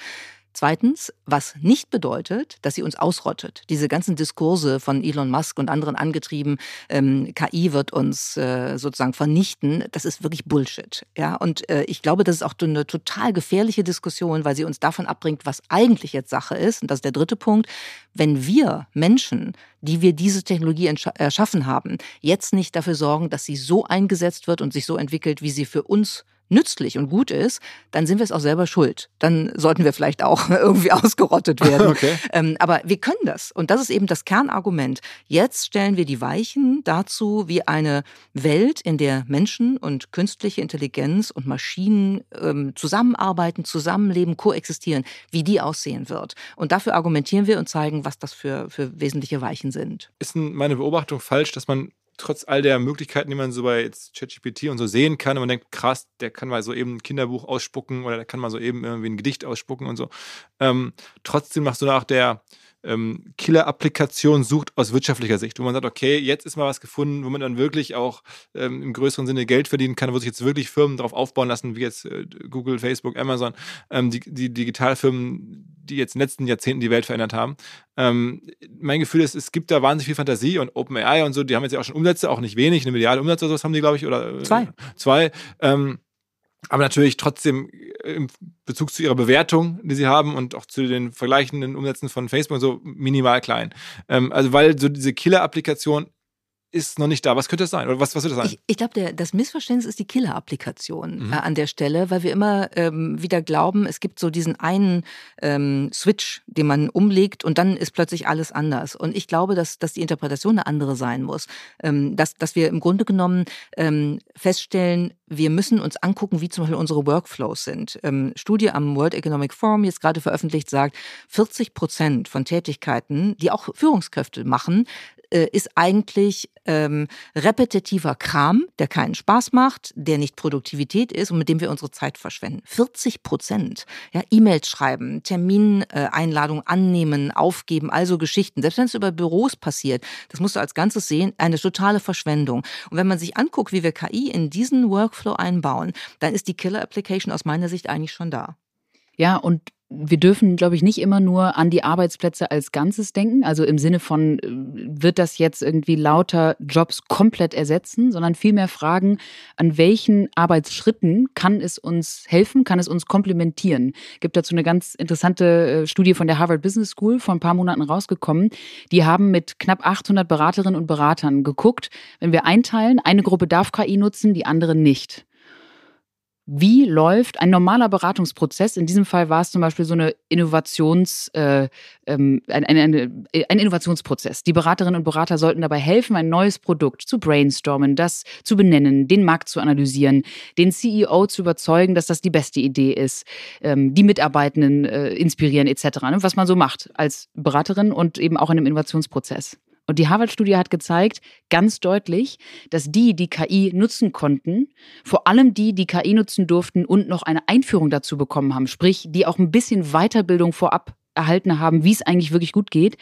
Zweitens, was nicht bedeutet, dass sie uns ausrottet. Diese ganzen Diskurse von Elon Musk und anderen angetrieben, ähm, KI wird uns äh, sozusagen vernichten, das ist wirklich Bullshit. Ja, und äh, ich glaube, das ist auch eine total gefährliche Diskussion, weil sie uns davon abbringt, was eigentlich jetzt Sache ist. Und das ist der dritte Punkt. Wenn wir Menschen, die wir diese Technologie erschaffen haben, jetzt nicht dafür sorgen, dass sie so eingesetzt wird und sich so entwickelt, wie sie für uns nützlich und gut ist, dann sind wir es auch selber schuld. Dann sollten wir vielleicht auch irgendwie ausgerottet werden. Okay. Ähm, aber wir können das. Und das ist eben das Kernargument. Jetzt stellen wir die Weichen dazu, wie eine Welt, in der Menschen und künstliche Intelligenz und Maschinen ähm, zusammenarbeiten, zusammenleben, koexistieren, wie die aussehen wird. Und dafür argumentieren wir und zeigen, was das für, für wesentliche Weichen sind. Ist meine Beobachtung falsch, dass man trotz all der Möglichkeiten, die man so bei ChatGPT und so sehen kann, und man denkt, krass, der kann mal so eben ein Kinderbuch ausspucken oder der kann mal so eben irgendwie ein Gedicht ausspucken und so. Ähm, trotzdem machst du nach der ähm, Killer-Applikation sucht aus wirtschaftlicher Sicht, wo man sagt, okay, jetzt ist mal was gefunden, wo man dann wirklich auch ähm, im größeren Sinne Geld verdienen kann, wo sich jetzt wirklich Firmen darauf aufbauen lassen, wie jetzt äh, Google, Facebook, Amazon, ähm, die, die Digitalfirmen, die jetzt in den letzten Jahrzehnten die Welt verändert haben. Ähm, mein Gefühl ist, es gibt da wahnsinnig viel Fantasie und OpenAI und so, die haben jetzt ja auch schon Umsätze, auch nicht wenig, eine Milliarde Umsätze oder sowas haben die, glaube ich, oder äh, zwei. Zwei. Aber natürlich trotzdem im Bezug zu ihrer Bewertung, die sie haben und auch zu den vergleichenden Umsätzen von Facebook so minimal klein. Ähm, also weil so diese Killer-Applikation ist noch nicht da. Was könnte das sein? Oder was, was wird das sein? Ich, ich glaube, das Missverständnis ist die Killer-Applikation mhm. äh, an der Stelle, weil wir immer ähm, wieder glauben, es gibt so diesen einen ähm, Switch, den man umlegt und dann ist plötzlich alles anders. Und ich glaube, dass, dass die Interpretation eine andere sein muss. Ähm, dass, dass wir im Grunde genommen ähm, feststellen, wir müssen uns angucken, wie zum Beispiel unsere Workflows sind. Ähm, Studie am World Economic Forum jetzt gerade veröffentlicht sagt, 40 Prozent von Tätigkeiten, die auch Führungskräfte machen, äh, ist eigentlich ähm, repetitiver Kram, der keinen Spaß macht, der nicht Produktivität ist und mit dem wir unsere Zeit verschwenden. 40 Prozent. Ja, E-Mails schreiben, Termineinladungen äh, annehmen, aufgeben, also Geschichten. Selbst wenn es über Büros passiert, das musst du als Ganzes sehen, eine totale Verschwendung. Und wenn man sich anguckt, wie wir KI in diesen Workflow einbauen, dann ist die Killer-Application aus meiner Sicht eigentlich schon da. Ja, und wir dürfen, glaube ich, nicht immer nur an die Arbeitsplätze als Ganzes denken, also im Sinne von, äh, wird das jetzt irgendwie lauter Jobs komplett ersetzen, sondern vielmehr fragen, an welchen Arbeitsschritten kann es uns helfen, kann es uns komplementieren. Gibt dazu eine ganz interessante äh, Studie von der Harvard Business School vor ein paar Monaten rausgekommen. Die haben mit knapp 800 Beraterinnen und Beratern geguckt, wenn wir einteilen, eine Gruppe darf KI nutzen, die andere nicht wie läuft ein normaler Beratungsprozess? In diesem Fall war es zum Beispiel so eine Innovations, äh, ähm, ein, ein, ein, ein Innovationsprozess. Die Beraterinnen und Berater sollten dabei helfen, ein neues Produkt zu brainstormen, das zu benennen, den Markt zu analysieren, den CEO zu überzeugen, dass das die beste Idee ist, ähm, die Mitarbeitenden äh, inspirieren etc. Ne? Was man so macht als Beraterin und eben auch in einem Innovationsprozess. Und die Harvard-Studie hat gezeigt, ganz deutlich, dass die, die KI nutzen konnten, vor allem die, die KI nutzen durften und noch eine Einführung dazu bekommen haben, sprich, die auch ein bisschen Weiterbildung vorab erhalten haben, wie es eigentlich wirklich gut geht,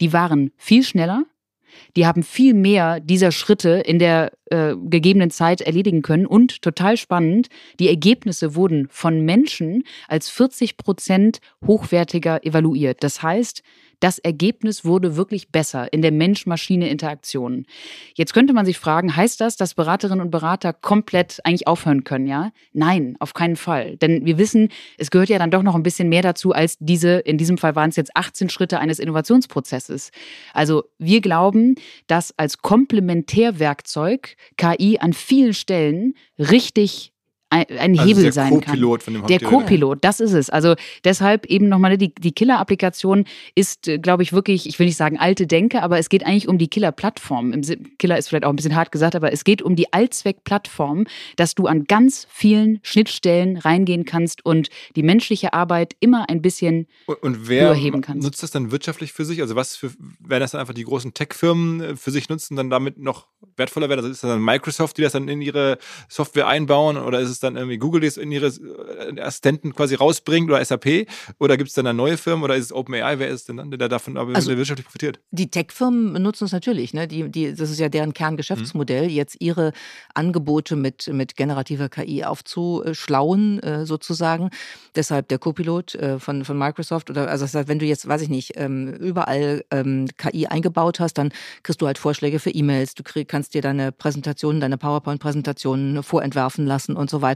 die waren viel schneller, die haben viel mehr dieser Schritte in der äh, gegebenen Zeit erledigen können und total spannend, die Ergebnisse wurden von Menschen als 40 Prozent hochwertiger evaluiert. Das heißt, das Ergebnis wurde wirklich besser in der Mensch-Maschine-Interaktion. Jetzt könnte man sich fragen, heißt das, dass Beraterinnen und Berater komplett eigentlich aufhören können, ja? Nein, auf keinen Fall. Denn wir wissen, es gehört ja dann doch noch ein bisschen mehr dazu als diese, in diesem Fall waren es jetzt 18 Schritte eines Innovationsprozesses. Also wir glauben, dass als Komplementärwerkzeug KI an vielen Stellen richtig ein, Also Hebel der sein kann. Co-Pilot, von dem Der Co-Pilot, das ist es. Also deshalb eben nochmal, ne, die, die Killer-Applikation ist, äh, glaube ich, wirklich, ich will nicht sagen alte Denke, aber es geht eigentlich um die Killer-Plattform. Killer ist vielleicht auch ein bisschen hart gesagt, aber es geht um die Allzweck-Plattform, dass du an ganz vielen Schnittstellen reingehen kannst und die menschliche Arbeit immer ein bisschen Und, und wer überheben kannst. nutzt das dann wirtschaftlich für sich? Also was für, werden das dann einfach die großen Tech-Firmen äh, für sich nutzen, dann damit noch wertvoller werden? Also ist das dann Microsoft, die das dann in ihre Software einbauen oder ist es dann irgendwie Google, die es in ihre äh, Assistenten quasi rausbringt oder SAP? Oder gibt es dann da neue Firmen oder ist es OpenAI? Wer ist denn dann, der davon aber Also- der wirtschaftlich profitiert? Die Tech-Firmen nutzen es natürlich. Ne? Die, die, das ist ja deren Kerngeschäftsmodell, Mhm. jetzt ihre Angebote mit, mit generativer KI aufzuschlauen, äh, sozusagen. Deshalb der Copilot äh, von, von Microsoft. Oder also das heißt, wenn du jetzt, weiß ich nicht, ähm, überall ähm, KI eingebaut hast, dann kriegst du halt Vorschläge für E-Mails. Du krieg, kannst dir deine Präsentationen, deine PowerPoint-Präsentationen vorentwerfen lassen und so weiter.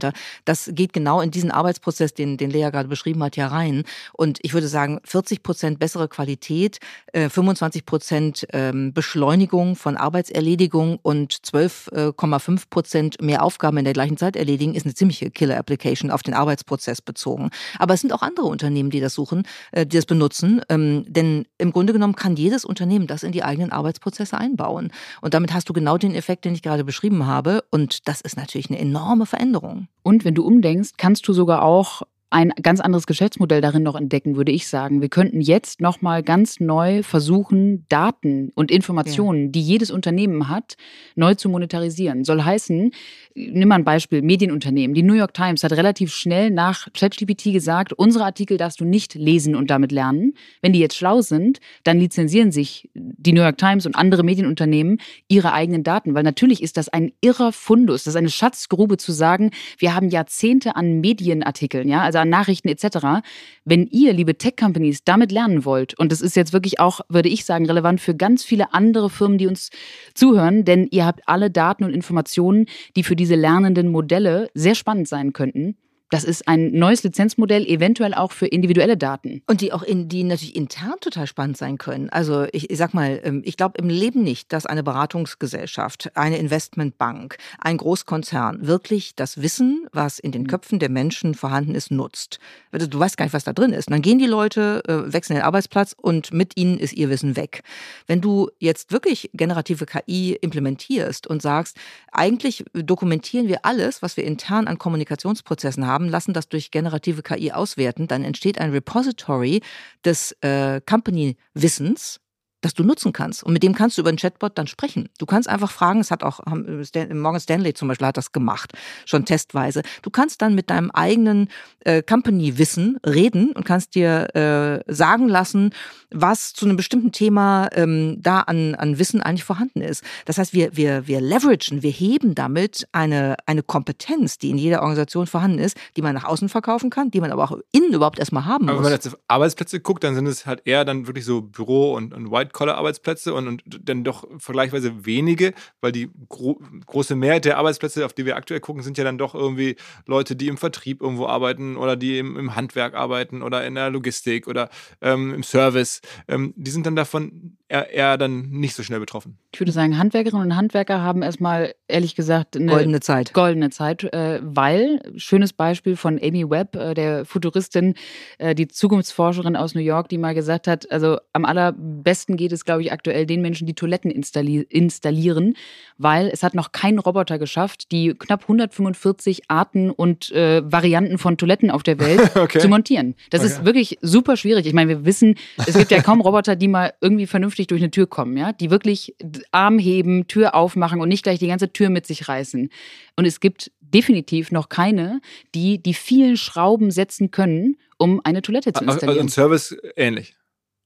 Das geht genau in diesen Arbeitsprozess, den, den Lea gerade beschrieben hat, ja rein. Und ich würde sagen, 40 Prozent bessere Qualität, äh, 25 Prozent ähm, Beschleunigung von Arbeitserledigung und 12,5 Prozent mehr Aufgaben in der gleichen Zeit erledigen, ist eine ziemliche Killer-Application auf den Arbeitsprozess bezogen. Aber es sind auch andere Unternehmen, die das suchen, äh, die das benutzen. Ähm, denn im Grunde genommen kann jedes Unternehmen das in die eigenen Arbeitsprozesse einbauen. Und damit hast du genau den Effekt, den ich gerade beschrieben habe. Und das ist natürlich eine enorme Veränderung. Und wenn du umdenkst, kannst du sogar auch ein ganz anderes Geschäftsmodell darin noch entdecken, würde ich sagen. Wir könnten jetzt nochmal ganz neu versuchen, Daten und Informationen, die jedes Unternehmen hat, neu zu monetarisieren. Soll heißen, nimm mal ein Beispiel, Medienunternehmen. Die New York Times hat relativ schnell nach ChatGPT gesagt, unsere Artikel darfst du nicht lesen und damit lernen. Wenn die jetzt schlau sind, dann lizenzieren sich die New York Times und andere Medienunternehmen ihre eigenen Daten, weil natürlich ist das ein irrer Fundus, das ist eine Schatzgrube zu sagen, wir haben Jahrzehnte an Medienartikeln, ja, also an Nachrichten etc. Wenn ihr, liebe Tech-Companies, damit lernen wollt, und das ist jetzt wirklich auch, würde ich sagen, relevant für ganz viele andere Firmen, die uns zuhören, denn ihr habt alle Daten und Informationen, die für diese lernenden Modelle sehr spannend sein könnten. Das ist ein neues Lizenzmodell, eventuell auch für individuelle Daten. Und die auch in, die natürlich intern total spannend sein können. Also ich, ich sag mal, ähm, ich glaube im Leben nicht, dass eine Beratungsgesellschaft, eine Investmentbank, ein Großkonzern wirklich das Wissen, was in den Köpfen der Menschen vorhanden ist, nutzt. Also Du weißt gar nicht, was da drin ist. Und dann gehen die Leute, äh, wechseln den Arbeitsplatz und mit ihnen ist ihr Wissen weg. Wenn du jetzt wirklich generative KI implementierst und sagst, eigentlich dokumentieren wir alles, was wir intern an Kommunikationsprozessen haben, lassen das durch generative KI auswerten, dann entsteht ein Repository des äh, Company-Wissens, das du nutzen kannst. Und mit dem kannst du über einen Chatbot dann sprechen. Du kannst einfach fragen, es hat auch, Stan, Morgan Stanley zum Beispiel hat das gemacht, schon testweise. Du kannst dann mit deinem eigenen äh, Company-Wissen reden und kannst dir äh, sagen lassen, was zu einem bestimmten Thema ähm, da an, an Wissen eigentlich vorhanden ist. Das heißt, wir, wir, wir leveragen, wir heben damit eine, eine Kompetenz, die in jeder Organisation vorhanden ist, die man nach außen verkaufen kann, die man aber auch innen überhaupt erstmal haben Aber wenn muss. man jetzt auf Arbeitsplätze guckt, dann sind es halt eher dann wirklich so Büro- und, und White-Collar-Arbeitsplätze und, und dann doch vergleichsweise wenige, weil die gro große Mehrheit der Arbeitsplätze, auf die wir aktuell gucken, sind ja dann doch irgendwie Leute, die im Vertrieb irgendwo arbeiten oder die im, im Handwerk arbeiten oder in der Logistik oder ähm, im Service. Ähm, die sind dann davon eher, eher dann nicht so schnell betroffen. Ich würde sagen, Handwerkerinnen und Handwerker haben erstmal, ehrlich gesagt, eine Goldene Zeit. goldene Zeit, äh, weil, schönes Beispiel von Amy Webb, äh, der Futuristin, äh, die Zukunftsforscherin aus New York, die mal gesagt hat, also am allerbesten geht es, glaube ich, aktuell den Menschen, die Toiletten installi installieren, weil es hat noch kein Roboter geschafft, die knapp 145 Arten und äh, Varianten von Toiletten auf der Welt Okay. zu montieren. Das ist Okay. wirklich super schwierig. Ich meine, wir wissen, es gibt ja kaum Roboter, die mal irgendwie vernünftig durch eine Tür kommen, ja, die wirklich Arm heben, Tür aufmachen und nicht gleich die ganze Tür mit sich reißen. Und es gibt definitiv noch keine, die die vielen Schrauben setzen können, um eine Toilette zu Also, installieren. und Service ähnlich.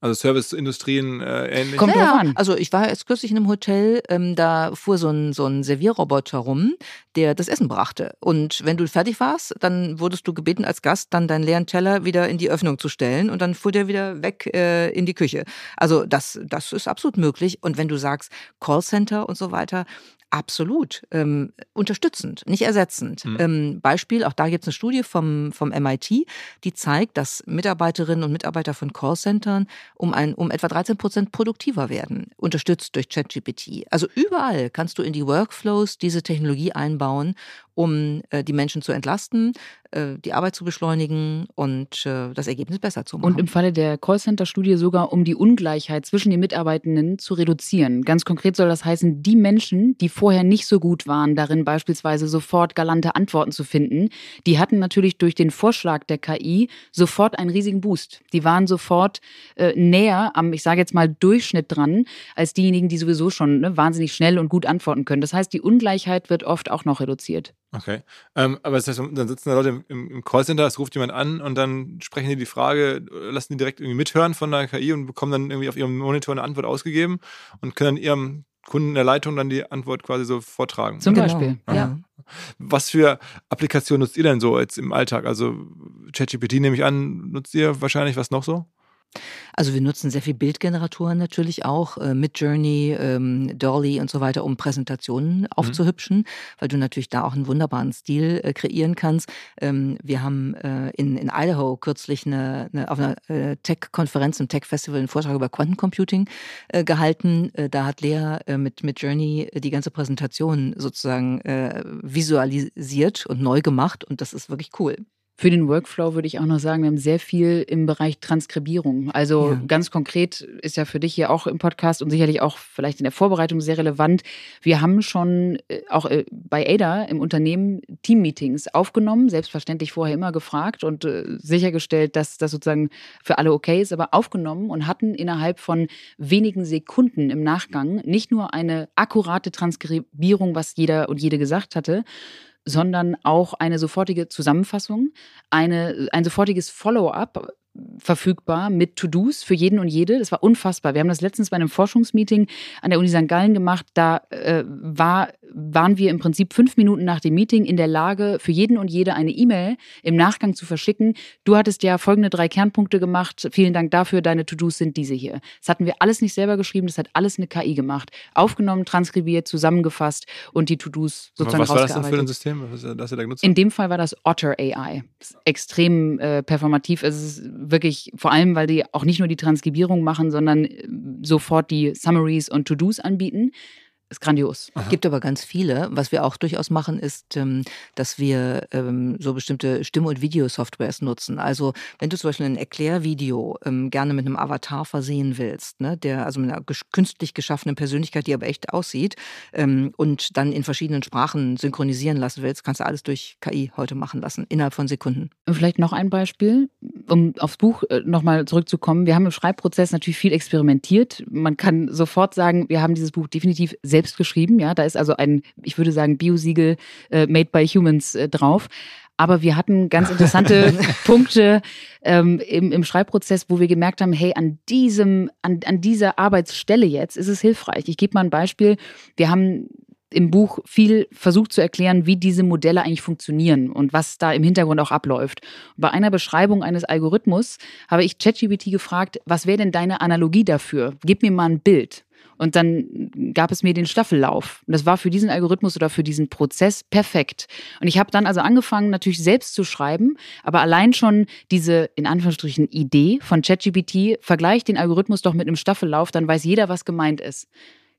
Also Serviceindustrien äh, ähnlich. Kommt ja, drauf an. Also ich war jetzt kürzlich in einem Hotel, ähm, da fuhr so ein, so ein Servierroboter rum, der das Essen brachte. Und wenn du fertig warst, dann wurdest du gebeten als Gast, dann deinen leeren Teller wieder in die Öffnung zu stellen und dann fuhr der wieder weg äh, in die Küche. Also das, das ist absolut möglich. Und wenn du sagst Callcenter und so weiter, Absolut. Ähm, unterstützend, nicht ersetzend. Mhm. Ähm, Beispiel, auch da gibt es eine Studie vom, vom MIT, die zeigt, dass Mitarbeiterinnen und Mitarbeiter von Callcentern um, ein, um etwa 13 Prozent produktiver werden, unterstützt durch ChatGPT. Also überall kannst du in die Workflows diese Technologie einbauen um äh, die Menschen zu entlasten, äh, die Arbeit zu beschleunigen und äh, das Ergebnis besser zu machen. Und im Falle der Callcenter-Studie sogar, um die Ungleichheit zwischen den Mitarbeitenden zu reduzieren. Ganz konkret soll das heißen, die Menschen, die vorher nicht so gut waren, darin beispielsweise sofort galante Antworten zu finden, die hatten natürlich durch den Vorschlag der KI sofort einen riesigen Boost. Die waren sofort äh, näher am, ich sage jetzt mal, Durchschnitt dran, als diejenigen, die sowieso schon ne, wahnsinnig schnell und gut antworten können. Das heißt, die Ungleichheit wird oft auch noch reduziert. Okay. Ähm, aber das heißt, dann sitzen da Leute im, im Callcenter, es ruft jemand an und dann sprechen die die Frage, lassen die direkt irgendwie mithören von der KI und bekommen dann irgendwie auf ihrem Monitor eine Antwort ausgegeben und können dann ihrem Kunden in der Leitung dann die Antwort quasi so vortragen. Zum genau. Beispiel, ja. Was für Applikationen nutzt ihr denn so jetzt im Alltag? Also ChatGPT nehme ich an, nutzt ihr wahrscheinlich was noch so? Also wir nutzen sehr viel Bildgeneratoren natürlich auch, äh, Midjourney, ähm, Dolly und so weiter, um Präsentationen mhm. aufzuhübschen, weil du natürlich da auch einen wunderbaren Stil äh, kreieren kannst. Ähm, wir haben äh, in, in Idaho kürzlich eine, eine auf einer äh, Tech-Konferenz, im Tech-Festival, einen Vortrag über Quantencomputing äh, gehalten. Äh, da hat Lea äh, mit Midjourney die ganze Präsentation sozusagen äh, visualisiert und neu gemacht und das ist wirklich cool. Für den Workflow würde ich auch noch sagen, wir haben sehr viel im Bereich Transkribierung. Also ja. ganz konkret ist ja für dich hier auch im Podcast und sicherlich auch vielleicht in der Vorbereitung sehr relevant. Wir haben schon äh, auch äh, bei ADA im Unternehmen Teammeetings aufgenommen, selbstverständlich vorher immer gefragt und äh, sichergestellt, dass das sozusagen für alle okay ist, aber aufgenommen und hatten innerhalb von wenigen Sekunden im Nachgang nicht nur eine akkurate Transkribierung, was jeder und jede gesagt hatte, sondern auch eine sofortige Zusammenfassung, eine, ein sofortiges Follow-up verfügbar mit To-Dos für jeden und jede. Das war unfassbar. Wir haben das letztens bei einem Forschungsmeeting an der Uni St. Gallen gemacht. Da äh, war, waren wir im Prinzip fünf Minuten nach dem Meeting in der Lage, für jeden und jede eine E-Mail im Nachgang zu verschicken. Du hattest ja folgende drei Kernpunkte gemacht. Vielen Dank dafür. Deine To-Dos sind diese hier. Das hatten wir alles nicht selber geschrieben. Das hat alles eine KI gemacht. Aufgenommen, transkribiert, zusammengefasst und die To-Dos sozusagen Was war das denn für ein System, das ihr da genutzt In dem Fall war das Otter AI. extrem äh, performativ. Es ist wirklich, vor allem, weil die auch nicht nur die Transkribierung machen, sondern äh, sofort die Summaries und To-Dos anbieten ist grandios. Es gibt aber ganz viele. Was wir auch durchaus machen, ist, ähm, dass wir ähm, so bestimmte Stimm- und Videosoftwares nutzen. Also wenn du zum Beispiel ein Erklärvideo ähm, gerne mit einem Avatar versehen willst, ne, der also mit einer künstlich geschaffenen Persönlichkeit, die aber echt aussieht, und dann in verschiedenen Sprachen synchronisieren lassen willst, kannst du alles durch KI heute machen lassen, innerhalb von Sekunden. Und vielleicht noch ein Beispiel, um aufs Buch äh, nochmal zurückzukommen. Wir haben im Schreibprozess natürlich viel experimentiert. Man kann sofort sagen, wir haben dieses Buch definitiv sehr selbst geschrieben. Ja, da ist also ein, ich würde sagen, Biosiegel äh, Made by Humans äh, drauf. Aber wir hatten ganz interessante Punkte ähm, im, im Schreibprozess, wo wir gemerkt haben, hey, an diesem, an, an dieser Arbeitsstelle jetzt ist es hilfreich. Ich gebe mal ein Beispiel. Wir haben im Buch viel versucht zu erklären, wie diese Modelle eigentlich funktionieren und was da im Hintergrund auch abläuft. Bei einer Beschreibung eines Algorithmus habe ich ChatGPT gefragt, was wäre denn deine Analogie dafür? Gib mir mal ein Bild. Und dann gab es mir den Staffellauf. Und das war für diesen Algorithmus oder für diesen Prozess perfekt. Und ich habe dann also angefangen, natürlich selbst zu schreiben, aber allein schon diese, in Anführungsstrichen, Idee von ChatGPT, vergleicht den Algorithmus doch mit einem Staffellauf, dann weiß jeder, was gemeint ist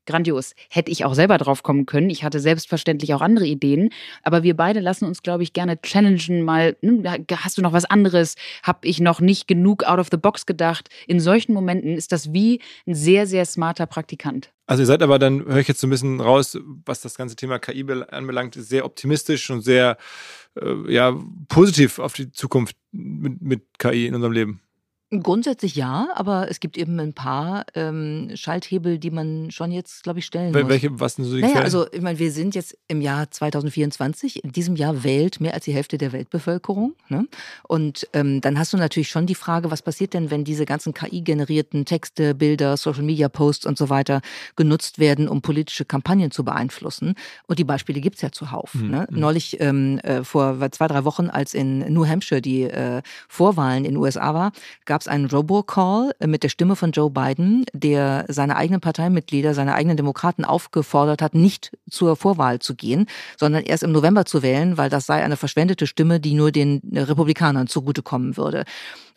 grandios. Hätte ich auch selber drauf kommen können. Ich hatte selbstverständlich auch andere Ideen. Aber wir beide lassen uns, glaube ich, gerne challengen. Mal, ne, hast du noch was anderes? Habe ich noch nicht genug out of the box gedacht? In solchen Momenten ist das wie ein sehr, sehr smarter Praktikant. Also ihr seid aber dann, höre ich jetzt so ein bisschen raus, was das ganze Thema KI anbelangt, sehr optimistisch und sehr äh, ja, positiv auf die Zukunft mit, mit KI in unserem Leben. Grundsätzlich ja, aber es gibt eben ein paar ähm, Schalthebel, die man schon jetzt, glaube ich, stellen Wel muss. Welche, was sind so die naja, Also, ich meine, wir sind jetzt im Jahr 2024. In diesem Jahr wählt mehr als die Hälfte der Weltbevölkerung. Ne? Und ähm, dann hast du natürlich schon die Frage, was passiert denn, wenn diese ganzen KI-generierten Texte, Bilder, Social-Media-Posts und so weiter genutzt werden, um politische Kampagnen zu beeinflussen? Und die Beispiele gibt es ja zuhauf. Mhm. Ne? Hm. Neulich, ähm, äh, vor zwei, drei Wochen, als in New Hampshire die äh, Vorwahlen in den USA war, gab gab es einen Robocall äh, mit der Stimme von Joe Biden, der seine eigenen Parteimitglieder, seine eigenen Demokraten aufgefordert hat, nicht zur Vorwahl zu gehen, sondern erst im November zu wählen, weil das sei eine verschwendete Stimme, die nur den Republikanern zugutekommen würde.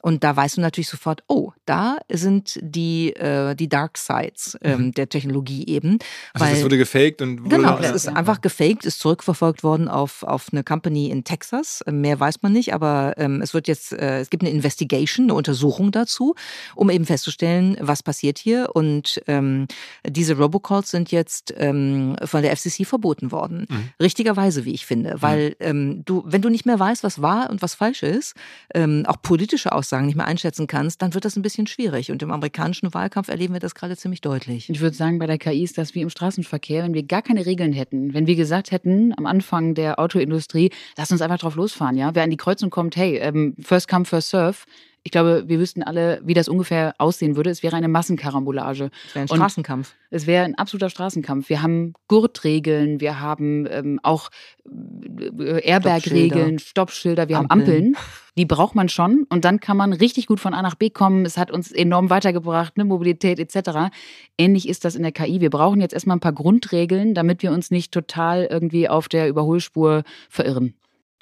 Und da weißt du natürlich sofort, oh, da sind die, äh, die Dark Sides ähm, mhm. der Technologie eben. Also weil, das wurde gefaked und wurde Genau, es ist einfach gefaked, ist zurückverfolgt worden auf, auf eine Company in Texas. Mehr weiß man nicht, aber ähm, es wird jetzt, äh, es gibt eine Investigation, eine Untersuchung dazu, um eben festzustellen, was passiert hier. Und ähm, diese Robocalls sind jetzt ähm, von der FCC verboten worden. Mhm. Richtigerweise, wie ich finde. Weil mhm. ähm, du, wenn du nicht mehr weißt, was wahr und was falsch ist, ähm, auch politische Aussagen nicht mehr einschätzen kannst, dann wird das ein bisschen schwierig. Und im amerikanischen Wahlkampf erleben wir das gerade ziemlich deutlich. Ich würde sagen, bei der KI ist das wie im Straßenverkehr, wenn wir gar keine Regeln hätten. Wenn wir gesagt hätten, am Anfang der Autoindustrie, lass uns einfach drauf losfahren, ja. Wer an die Kreuzung kommt, hey, ähm, first come, first serve ich glaube, wir wüssten alle, wie das ungefähr aussehen würde. Es wäre eine Massenkarambolage. Es wäre ein Straßenkampf. Und es wäre ein absoluter Straßenkampf. Wir haben Gurtregeln, wir haben ähm, auch äh, Airbag-Regeln, Stoppschilder, wir Ampeln. haben Ampeln. Die braucht man schon und dann kann man richtig gut von A nach B kommen. Es hat uns enorm weitergebracht, ne, Mobilität etc. Ähnlich ist das in der KI. Wir brauchen jetzt erstmal ein paar Grundregeln, damit wir uns nicht total irgendwie auf der Überholspur verirren.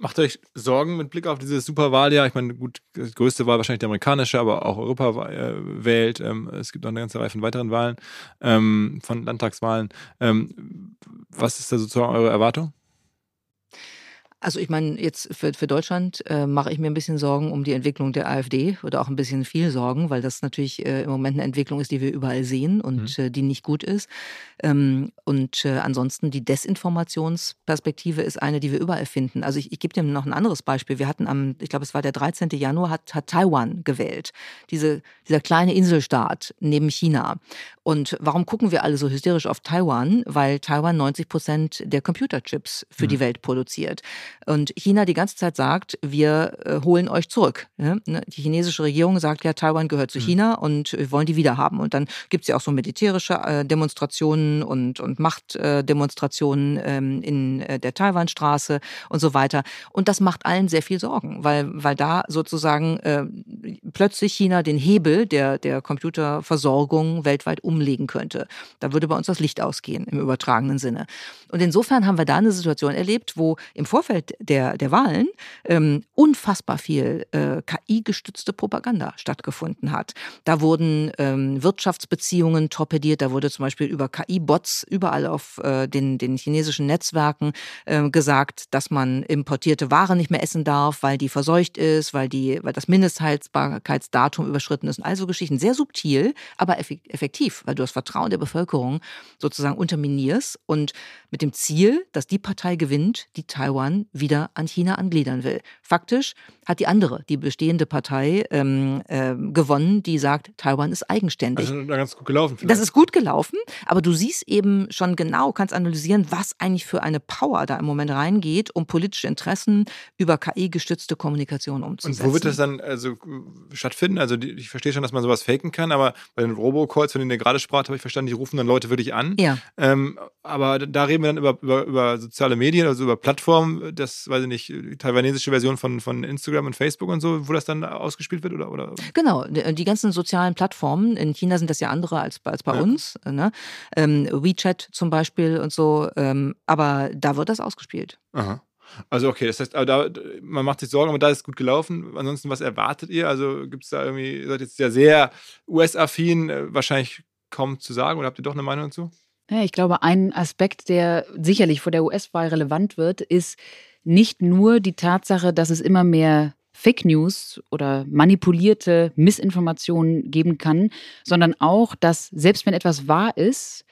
Macht euch Sorgen mit Blick auf dieses Superwahljahr? Ich meine, gut, die größte Wahl wahrscheinlich die amerikanische, aber auch Europa äh, wählt. Ähm, es gibt noch eine ganze Reihe von weiteren Wahlen, ähm, von Landtagswahlen. Ähm, was ist da sozusagen eure Erwartung? Also ich meine, jetzt für, für Deutschland äh, mache ich mir ein bisschen Sorgen um die Entwicklung der AfD oder auch ein bisschen viel Sorgen, weil das natürlich äh, im Moment eine Entwicklung ist, die wir überall sehen und mhm. äh, die nicht gut ist. Ähm, und äh, ansonsten die Desinformationsperspektive ist eine, die wir überall finden. Also ich, ich gebe dir noch ein anderes Beispiel. Wir hatten am, ich glaube, es war der 13. Januar, hat, hat Taiwan gewählt. Diese, dieser kleine Inselstaat neben China. Und warum gucken wir alle so hysterisch auf Taiwan? Weil Taiwan 90 Prozent der Computerchips für mhm. die Welt produziert. Und China die ganze Zeit sagt, wir äh, holen euch zurück. Ne? Die chinesische Regierung sagt ja, Taiwan gehört zu mhm. China und wir wollen die wieder haben. Und dann gibt es ja auch so militärische äh, Demonstrationen und, und Machtdemonstrationen ähm, in äh, der Taiwanstraße und so weiter. Und das macht allen sehr viel Sorgen, weil, weil da sozusagen äh, plötzlich China den Hebel der, der Computerversorgung weltweit umlegen könnte. Da würde bei uns das Licht ausgehen im übertragenen Sinne. Und insofern haben wir da eine Situation erlebt, wo im Vorfeld der, der Wahlen ähm, unfassbar viel äh, KI-gestützte Propaganda stattgefunden hat. Da wurden ähm, Wirtschaftsbeziehungen torpediert, da wurde zum Beispiel über KI-Bots überall auf äh, den, den chinesischen Netzwerken äh, gesagt, dass man importierte Ware nicht mehr essen darf, weil die verseucht ist, weil, die, weil das Mindesthaltbarkeitsdatum überschritten ist und all so Geschichten. Sehr subtil, aber effektiv, weil du das Vertrauen der Bevölkerung sozusagen unterminierst und mit dem Ziel, dass die Partei gewinnt, die Taiwan wieder an China angliedern will. Faktisch hat die andere, die bestehende Partei, ähm, äh, gewonnen, die sagt, Taiwan ist eigenständig. Also ganz gut gelaufen. Vielleicht. Das ist gut gelaufen, aber du siehst eben schon genau, kannst analysieren, was eigentlich für eine Power da im Moment reingeht, um politische Interessen über KI-gestützte Kommunikation umzusetzen. Und wo wird das dann also stattfinden? Also ich verstehe schon, dass man sowas faken kann, aber bei den Robocalls, von denen ihr gerade sprach, habe ich verstanden, die rufen dann Leute wirklich an. Ja. Ähm, aber da reden wir dann über, über, über soziale Medien, also über Plattformen, das, weiß ich nicht, die taiwanesische Version von, von Instagram und Facebook und so, wo das dann ausgespielt wird? Oder, oder? Genau, die ganzen sozialen Plattformen, in China sind das ja andere als, als bei ja. uns, ne? Ähm, WeChat zum Beispiel und so, ähm, aber da wird das ausgespielt. Aha. Also okay, das heißt, da, man macht sich Sorgen, aber da ist es gut gelaufen. Ansonsten, was erwartet ihr? Also gibt es da irgendwie, ihr seid jetzt ja sehr US-affin, äh, wahrscheinlich kaum zu sagen oder habt ihr doch eine Meinung dazu? Ja, ich glaube, ein Aspekt, der sicherlich vor der US-Wahl relevant wird, ist nicht nur die Tatsache, dass es immer mehr Fake News oder manipulierte Missinformationen geben kann, sondern auch, dass selbst wenn etwas wahr ist,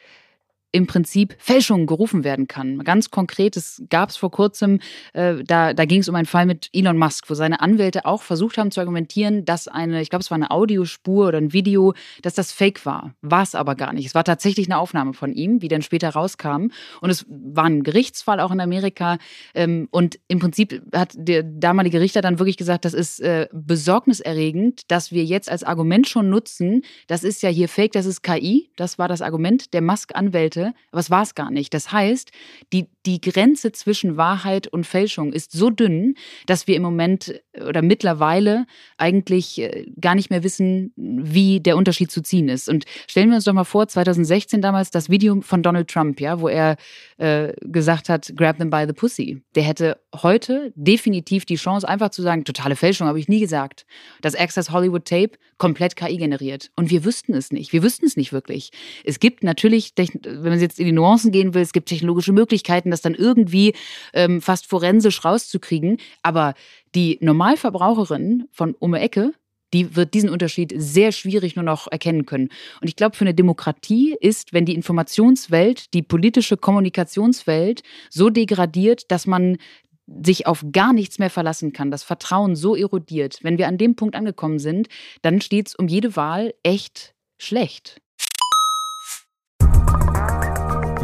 im Prinzip Fälschung gerufen werden kann. Ganz konkret, es gab es vor kurzem, äh, da, da ging es um einen Fall mit Elon Musk, wo seine Anwälte auch versucht haben zu argumentieren, dass eine, ich glaube, es war eine Audiospur oder ein Video, dass das Fake war. War es aber gar nicht. Es war tatsächlich eine Aufnahme von ihm, wie dann später rauskam. Und es war ein Gerichtsfall auch in Amerika. Ähm, und im Prinzip hat der damalige Richter dann wirklich gesagt, das ist äh, besorgniserregend, dass wir jetzt als Argument schon nutzen, das ist ja hier Fake, das ist KI. Das war das Argument der Musk-Anwälte hätte, aber es war es gar nicht. Das heißt, die, die Grenze zwischen Wahrheit und Fälschung ist so dünn, dass wir im Moment äh, oder mittlerweile eigentlich äh, gar nicht mehr wissen, wie der Unterschied zu ziehen ist. Und stellen wir uns doch mal vor, 2016 damals das Video von Donald Trump, ja, wo er äh, gesagt hat, grab them by the pussy. Der hätte heute definitiv die Chance, einfach zu sagen, totale Fälschung, habe ich nie gesagt. Das Access Hollywood Tape komplett KI generiert. Und wir wüssten es nicht. Wir wüssten es nicht wirklich. Es gibt natürlich, wenn man jetzt in die Nuancen gehen will, es gibt technologische Möglichkeiten, das dann irgendwie ähm, fast forensisch rauszukriegen. Aber die Normalverbraucherin von um die Ecke, die wird diesen Unterschied sehr schwierig nur noch erkennen können. Und ich glaube, für eine Demokratie ist, wenn die Informationswelt, die politische Kommunikationswelt so degradiert, dass man sich auf gar nichts mehr verlassen kann, das Vertrauen so erodiert, wenn wir an dem Punkt angekommen sind, dann steht es um jede Wahl echt schlecht.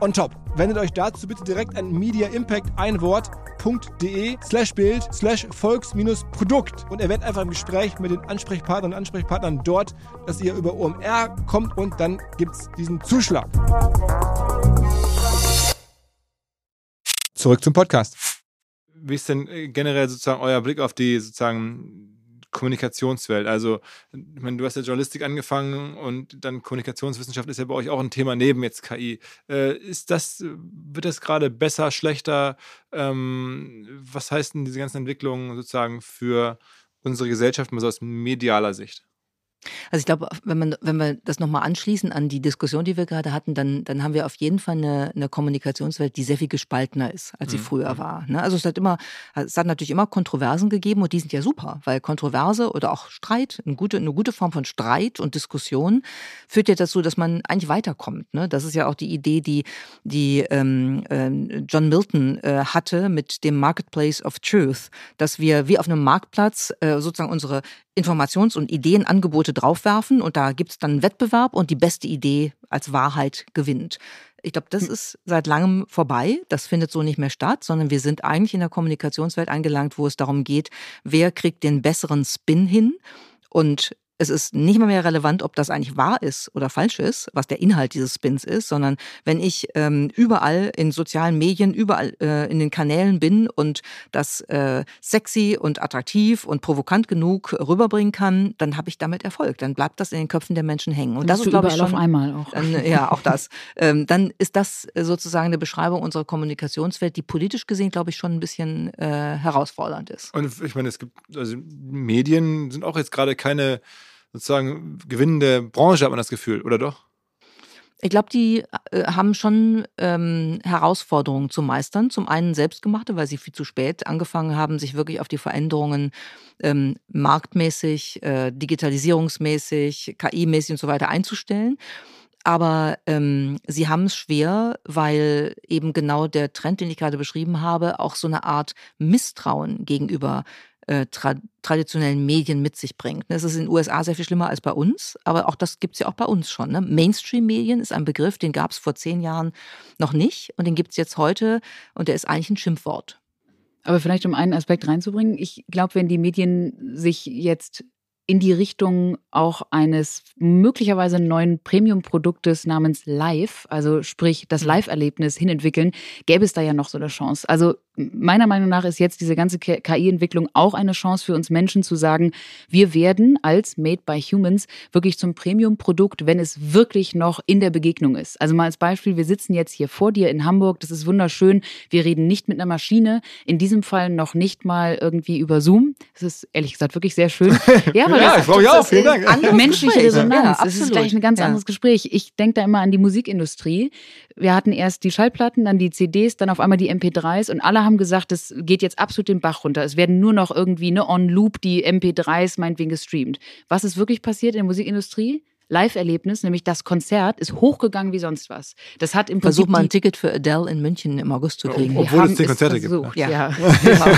on top. Wendet euch dazu bitte direkt an Media Impact ein Wort www.ftf.de slash Bild slash Volks-Produkt und erwähnt einfach im Gespräch mit den Ansprechpartnern und Ansprechpartnern dort, dass ihr über OMR kommt und dann gibt es diesen Zuschlag. Zurück zum Podcast. Wie ist denn äh, generell sozusagen euer Blick auf die sozusagen Kommunikationswelt. Also, ich meine, du hast ja Journalistik angefangen und dann Kommunikationswissenschaft ist ja bei euch auch ein Thema neben jetzt KI. Äh, ist das, wird das gerade besser, schlechter? Ähm, was heißt denn diese ganzen Entwicklungen sozusagen für unsere Gesellschaft mal so aus medialer Sicht? Also ich glaube, wenn man, wenn wir das nochmal anschließen an die Diskussion, die wir gerade hatten, dann, dann haben wir auf jeden Fall eine, eine Kommunikationswelt, die sehr viel gespaltener ist, als sie mhm. früher mhm. war. Ne? Also es hat immer, es hat natürlich immer Kontroversen gegeben und die sind ja super, weil Kontroverse oder auch Streit, eine gute, eine gute Form von Streit und Diskussion führt ja dazu, dass man eigentlich weiterkommt. Ne? Das ist ja auch die Idee, die, die ähm, äh, John Milton äh, hatte mit dem Marketplace of Truth, dass wir wie auf einem Marktplatz äh, sozusagen unsere Informations- und Ideenangebote draufwerfen und da gibt es dann einen Wettbewerb und die beste Idee als Wahrheit gewinnt. Ich glaube, das hm. ist seit langem vorbei. Das findet so nicht mehr statt, sondern wir sind eigentlich in der Kommunikationswelt angelangt, wo es darum geht, wer kriegt den besseren Spin hin. Und es ist nicht mal mehr relevant, ob das eigentlich wahr ist oder falsch ist, was der Inhalt dieses Spins ist, sondern wenn ich ähm, überall in sozialen Medien, überall äh, in den Kanälen bin und das äh, sexy und attraktiv und provokant genug rüberbringen kann, dann habe ich damit Erfolg. Dann bleibt das in den Köpfen der Menschen hängen. Und das ist, glaube ich, schon, auf einmal auch. Dann, ja, auch das. ähm, dann ist das sozusagen eine Beschreibung unserer Kommunikationswelt, die politisch gesehen, glaube ich, schon ein bisschen äh, herausfordernd ist. Und ich meine, es gibt, also Medien sind auch jetzt gerade keine sozusagen gewinnende Branche, hat man das Gefühl, oder doch? Ich glaube, die äh, haben schon ähm, Herausforderungen zu meistern. Zum einen selbstgemachte, weil sie viel zu spät angefangen haben, sich wirklich auf die Veränderungen ähm, marktmäßig, äh, digitalisierungsmäßig, KI-mäßig und so weiter einzustellen. Aber ähm, sie haben es schwer, weil eben genau der Trend, den ich gerade beschrieben habe, auch so eine Art Misstrauen gegenüber äh, tra traditionellen Medien mit sich bringt. Es ist in den USA sehr viel schlimmer als bei uns, aber auch das gibt es ja auch bei uns schon. Ne? Mainstream-Medien ist ein Begriff, den gab es vor zehn Jahren noch nicht und den gibt es jetzt heute und der ist eigentlich ein Schimpfwort. Aber vielleicht um einen Aspekt reinzubringen, ich glaube, wenn die Medien sich jetzt in die Richtung auch eines möglicherweise neuen Premium-Produktes namens Live, also sprich das mhm. Live-Erlebnis hinentwickeln, gäbe es da ja noch so eine Chance. Also meiner Meinung nach ist jetzt diese ganze KI-Entwicklung auch eine Chance für uns Menschen zu sagen, wir werden als Made by Humans wirklich zum Premium-Produkt, wenn es wirklich noch in der Begegnung ist. Also mal als Beispiel, wir sitzen jetzt hier vor dir in Hamburg, das ist wunderschön, wir reden nicht mit einer Maschine, in diesem Fall noch nicht mal irgendwie über Zoom. Das ist ehrlich gesagt wirklich sehr schön. Ja, aber ja ich freue mich auch, vielen Dank. Menschliche Resonanz, ja, das ist gleich ein ganz ja. anderes Gespräch. Ich denke da immer an die Musikindustrie. Wir hatten erst die Schallplatten, dann die CDs, dann auf einmal die MP3s und alle haben gesagt, es geht jetzt absolut den Bach runter. Es werden nur noch irgendwie ne, on loop die MP3s meinetwegen gestreamt. Was ist wirklich passiert in der Musikindustrie? Live-Erlebnis, nämlich das Konzert, ist hochgegangen wie sonst was. Das hat im Versuch mal ein Ticket für Adele in München im August zu kriegen. Obwohl es zehn Konzerte versucht, gibt. Ja, ja. Genau.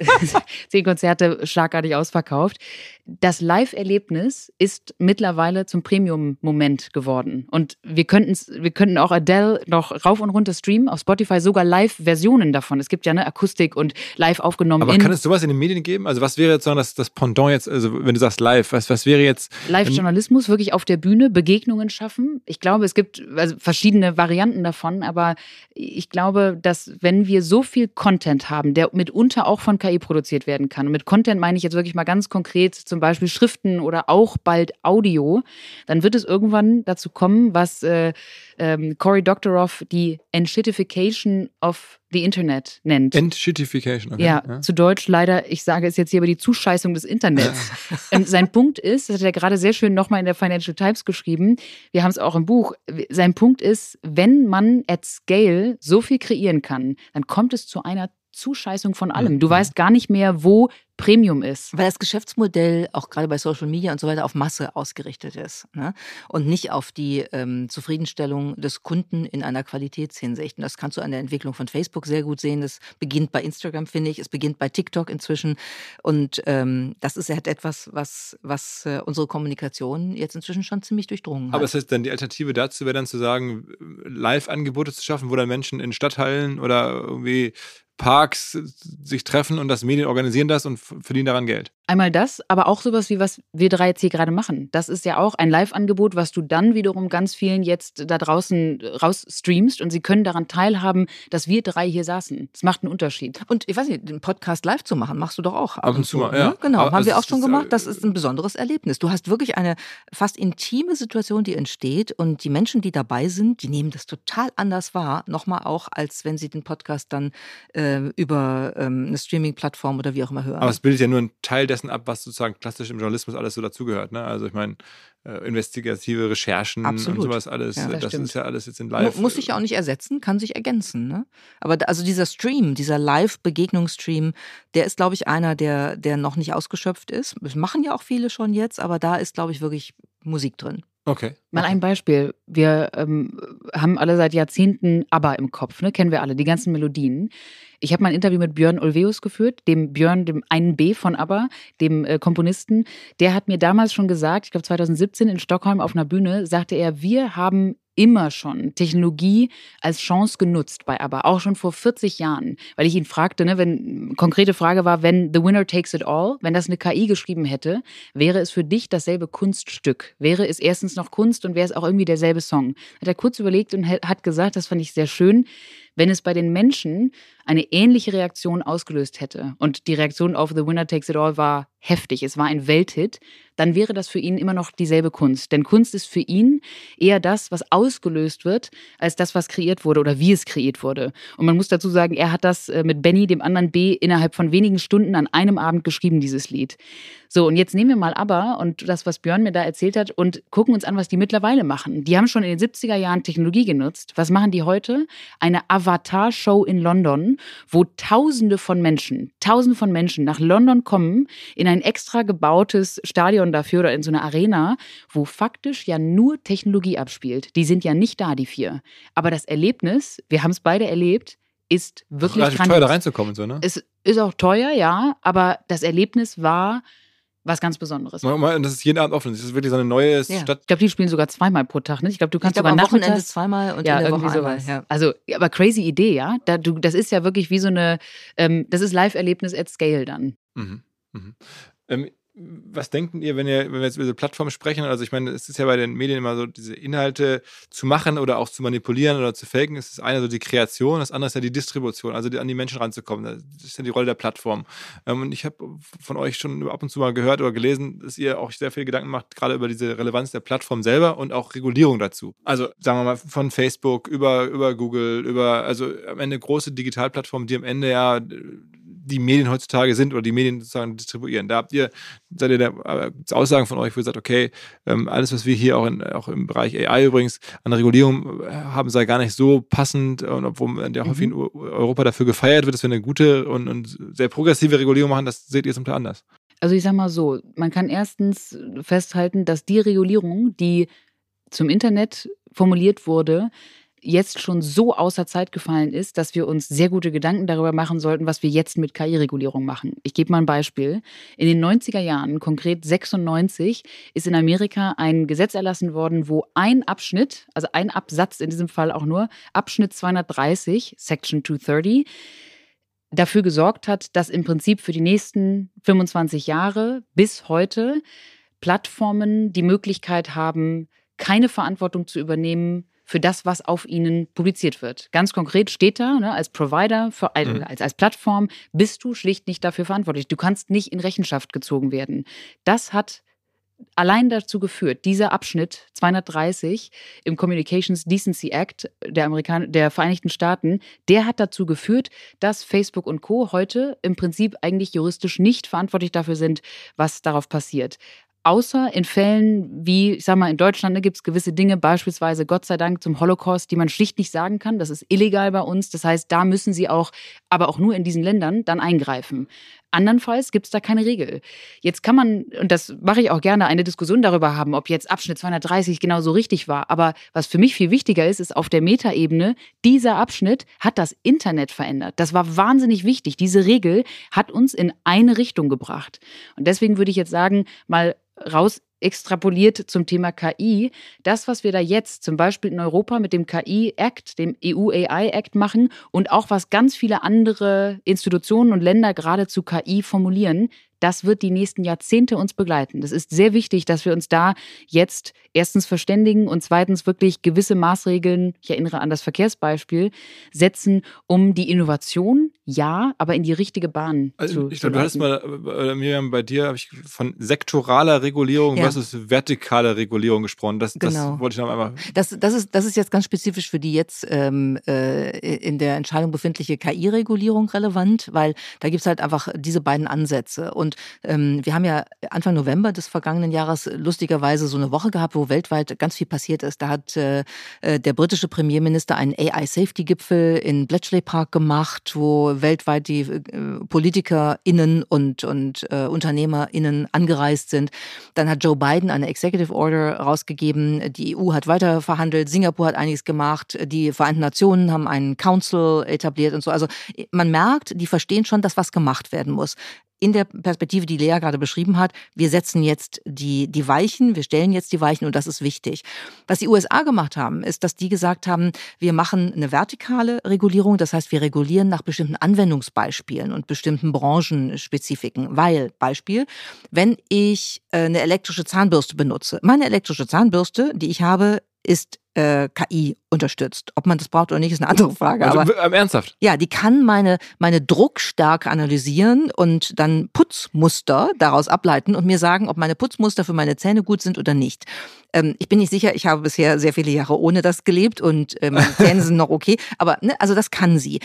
zehn Konzerte schlagartig ausverkauft. Das Live-Erlebnis ist mittlerweile zum Premium-Moment geworden. Und wir, wir könnten auch Adele noch rauf und runter streamen, auf Spotify sogar Live-Versionen davon. Es gibt ja eine Akustik und live aufgenommen. Aber kann es sowas in den Medien geben? Also was wäre jetzt so das, das Pendant jetzt, also wenn du sagst live, was, was wäre jetzt? Live-Journalismus, wirklich auf der Bühne, Begegnungen schaffen. Ich glaube, es gibt also verschiedene Varianten davon, aber ich glaube, dass wenn wir so viel Content haben, der mitunter auch von KI produziert werden kann, und mit Content meine ich jetzt wirklich mal ganz konkret zum Beispiel Schriften oder auch bald Audio, dann wird es irgendwann dazu kommen, was äh, ähm, Cory Doctorow die Enshittification of the Internet nennt. Enshittification, okay. Ja, ja, zu Deutsch leider, ich sage es jetzt hier, aber die Zuscheißung des Internets. Und sein Punkt ist, das hat er gerade sehr schön nochmal in der Financial Times geschrieben, wir haben es auch im Buch, sein Punkt ist, wenn man at scale so viel kreieren kann, dann kommt es zu einer Zuscheißung von allem. Du weißt gar nicht mehr, wo Premium ist. Weil das Geschäftsmodell auch gerade bei Social Media und so weiter auf Masse ausgerichtet ist ne? und nicht auf die ähm, Zufriedenstellung des Kunden in einer Qualitätshinsicht. Und das kannst du an der Entwicklung von Facebook sehr gut sehen. Das beginnt bei Instagram, finde ich. Es beginnt bei TikTok inzwischen. Und ähm, das ist halt etwas, was, was äh, unsere Kommunikation jetzt inzwischen schon ziemlich durchdrungen hat. Aber das heißt dann, die Alternative dazu wäre dann zu sagen, Live-Angebote zu schaffen, wo dann Menschen in Stadthallen oder irgendwie Parks sich treffen und das Medien organisieren das und verdienen daran Geld. Einmal das, aber auch sowas wie was wir drei jetzt hier gerade machen. Das ist ja auch ein Live-Angebot, was du dann wiederum ganz vielen jetzt da draußen rausstreamst und sie können daran teilhaben, dass wir drei hier saßen. Das macht einen Unterschied. Und ich weiß nicht, den Podcast live zu machen, machst du doch auch. Ab und zu mal, ja. Ne? Genau, aber haben wir auch schon gemacht. Das ist ein besonderes Erlebnis. Du hast wirklich eine fast intime Situation, die entsteht und die Menschen, die dabei sind, die nehmen das total anders wahr. Nochmal auch, als wenn sie den Podcast dann äh, über ähm, eine Streaming-Plattform oder wie auch immer hören. Aber es bildet ja nur einen Teil dessen ab, was sozusagen klassisch im Journalismus alles so dazugehört. Ne? Also ich meine, äh, investigative Recherchen Absolut. und sowas alles, ja, das, das ist ja alles jetzt in Live. Muss sich ja auch nicht ersetzen, kann sich ergänzen. Ne? Aber also dieser Stream, dieser Live-Begegnungsstream, der ist, glaube ich, einer, der, der noch nicht ausgeschöpft ist. Das machen ja auch viele schon jetzt, aber da ist, glaube ich, wirklich Musik drin. Okay. Mal ein Beispiel. Wir ähm, haben alle seit Jahrzehnten ABBA im Kopf, ne? kennen wir alle, die ganzen Melodien. Ich habe mal ein Interview mit Björn Ulveus geführt, dem Björn, dem einen B von ABBA, dem äh, Komponisten. Der hat mir damals schon gesagt, ich glaube 2017 in Stockholm auf einer Bühne, sagte er, wir haben immer schon Technologie als Chance genutzt bei ABBA, auch schon vor 40 Jahren, weil ich ihn fragte, ne, wenn konkrete Frage war, wenn The Winner Takes It All, wenn das eine KI geschrieben hätte, wäre es für dich dasselbe Kunststück? Wäre es erstens noch Kunst und wäre es auch irgendwie derselbe Song? Hat er kurz überlegt und hat gesagt, das fand ich sehr schön, wenn es bei den Menschen eine ähnliche Reaktion ausgelöst hätte und die Reaktion auf The Winner Takes It All war heftig, es war ein Welthit, dann wäre das für ihn immer noch dieselbe Kunst. Denn Kunst ist für ihn eher das, was ausgelöst wird, als das, was kreiert wurde oder wie es kreiert wurde. Und man muss dazu sagen, er hat das äh, mit Benny, dem anderen B, innerhalb von wenigen Stunden an einem Abend geschrieben, dieses Lied. So, und jetzt nehmen wir mal aber und das, was Björn mir da erzählt hat, und gucken uns an, was die mittlerweile machen. Die haben schon in den 70er Jahren Technologie genutzt. Was machen die heute? Eine Avatar-Show in London, wo Tausende von Menschen, Tausende von Menschen nach London kommen, in ein extra gebautes Stadion dafür oder in so eine Arena, wo faktisch ja nur Technologie abspielt. Die sind ja nicht da, die vier. Aber das Erlebnis, wir haben es beide erlebt, ist wirklich Ach, teuer da reinzukommen, so, ne? Es ist auch teuer, ja, aber das Erlebnis war was ganz Besonderes. Und das ist jeden Abend offen. Das ist wirklich so eine neue ja. Stadt. Ich glaube, die spielen sogar zweimal pro Tag. Ne? Ich glaube, du kannst ich glaub, sogar am Wochenende zweimal und ja, in der irgendwie Woche sowas. Ja. Also, aber crazy Idee, ja. Da, du, das ist ja wirklich wie so eine, ähm, das ist Live-Erlebnis at Scale dann. Mhm. Mhm. Ähm, was denken ihr, wenn, ihr, wenn wir jetzt über diese Plattform sprechen? Also ich meine, es ist ja bei den Medien immer so, diese Inhalte zu machen oder auch zu manipulieren oder zu faken, ist das eine so die Kreation, das andere ist ja die Distribution, also die, an die Menschen ranzukommen. Das ist ja die Rolle der Plattform. Ähm, und ich habe von euch schon ab und zu mal gehört oder gelesen, dass ihr auch sehr viel Gedanken macht, gerade über diese Relevanz der Plattform selber und auch Regulierung dazu. Also sagen wir mal von Facebook über, über Google, über, also am Ende große Digitalplattformen, die am Ende ja die Medien heutzutage sind oder die Medien sozusagen distribuieren. Da habt ihr, seid ihr da äh, Aussagen von euch, wo ihr sagt, okay, ähm, alles, was wir hier auch, in, auch im Bereich AI übrigens an Regulierung äh, haben, sei gar nicht so passend und obwohl der häufig mhm. in Europa dafür gefeiert wird, dass wir eine gute und, und sehr progressive Regulierung machen, das seht ihr zum Teil anders. Also ich sag mal so, man kann erstens festhalten, dass die Regulierung, die zum Internet formuliert wurde, jetzt schon so außer Zeit gefallen ist, dass wir uns sehr gute Gedanken darüber machen sollten, was wir jetzt mit KI-Regulierung machen. Ich gebe mal ein Beispiel. In den 90er Jahren, konkret 96, ist in Amerika ein Gesetz erlassen worden, wo ein Abschnitt, also ein Absatz in diesem Fall auch nur, Abschnitt 230, Section 230, dafür gesorgt hat, dass im Prinzip für die nächsten 25 Jahre bis heute Plattformen die Möglichkeit haben, keine Verantwortung zu übernehmen für das, was auf ihnen publiziert wird. Ganz konkret steht da, ne, als Provider, für, mhm. als, als Plattform, bist du schlicht nicht dafür verantwortlich. Du kannst nicht in Rechenschaft gezogen werden. Das hat allein dazu geführt, dieser Abschnitt 230 im Communications Decency Act der, Amerikan der Vereinigten Staaten, der hat dazu geführt, dass Facebook und Co. heute im Prinzip eigentlich juristisch nicht verantwortlich dafür sind, was darauf passiert. Außer in Fällen wie, ich sag mal, in Deutschland ne, gibt es gewisse Dinge, beispielsweise Gott sei Dank zum Holocaust, die man schlicht nicht sagen kann. Das ist illegal bei uns. Das heißt, da müssen sie auch, aber auch nur in diesen Ländern, dann eingreifen. Andernfalls gibt es da keine Regel. Jetzt kann man, und das mache ich auch gerne, eine Diskussion darüber haben, ob jetzt Abschnitt 230 genau so richtig war. Aber was für mich viel wichtiger ist, ist auf der Metaebene, dieser Abschnitt hat das Internet verändert. Das war wahnsinnig wichtig. Diese Regel hat uns in eine Richtung gebracht. Und deswegen würde ich jetzt sagen, mal raus extrapoliert zum Thema KI. Das, was wir da jetzt zum Beispiel in Europa mit dem KI-Act, dem EU-AI-Act machen und auch was ganz viele andere Institutionen und Länder gerade zu KI formulieren, das wird die nächsten Jahrzehnte uns begleiten. Das ist sehr wichtig, dass wir uns da jetzt erstens verständigen und zweitens wirklich gewisse Maßregeln, ich erinnere an das Verkehrsbeispiel, setzen, um die Innovation, ja, aber in die richtige Bahn also, zu Ich glaube, du hattest mal, äh, Miriam, bei dir habe ich von sektoraler Regulierung ja. versus vertikaler Regulierung gesprochen. Das, genau. das wollte ich noch einmal. Das, das, ist, das ist jetzt ganz spezifisch für die jetzt ähm, äh, in der Entscheidung befindliche KI-Regulierung relevant, weil da gibt es halt einfach diese beiden Ansätze. Und ähm, wir haben ja Anfang November des vergangenen Jahres lustigerweise so eine Woche gehabt, wo weltweit ganz viel passiert ist. Da hat äh, äh der britische Premierminister einen AI-Safety-Gipfel in Bletchley Park gemacht, wo weltweit die äh, PolitikerInnen und, und äh, UnternehmerInnen angereist sind. Dann hat Joe Biden eine Executive Order rausgegeben. Die EU hat weiter verhandelt. Singapur hat einiges gemacht. Die Vereinten Nationen haben einen Council etabliert und so. Also man merkt, die verstehen schon, dass was gemacht werden muss in der Perspektive, die Lea gerade beschrieben hat, wir setzen jetzt die, die Weichen, wir stellen jetzt die Weichen und das ist wichtig. Was die USA gemacht haben, ist, dass die gesagt haben, wir machen eine vertikale Regulierung, das heißt, wir regulieren nach bestimmten Anwendungsbeispielen und bestimmten Branchenspezifiken. Weil, Beispiel, wenn ich äh, eine elektrische Zahnbürste benutze, meine elektrische Zahnbürste, die ich habe, ist äh, KI unterstützt. Ob man das braucht oder nicht, ist eine andere Frage. Also, aber ähm, ernsthaft? Ja, die kann meine, meine Druckstärke analysieren und dann Putzmuster daraus ableiten und mir sagen, ob meine Putzmuster für meine Zähne gut sind oder nicht. Ähm, ich bin nicht sicher, ich habe bisher sehr viele Jahre ohne das gelebt und äh, meine Zähne sind noch okay. Aber ne, also das kann sie.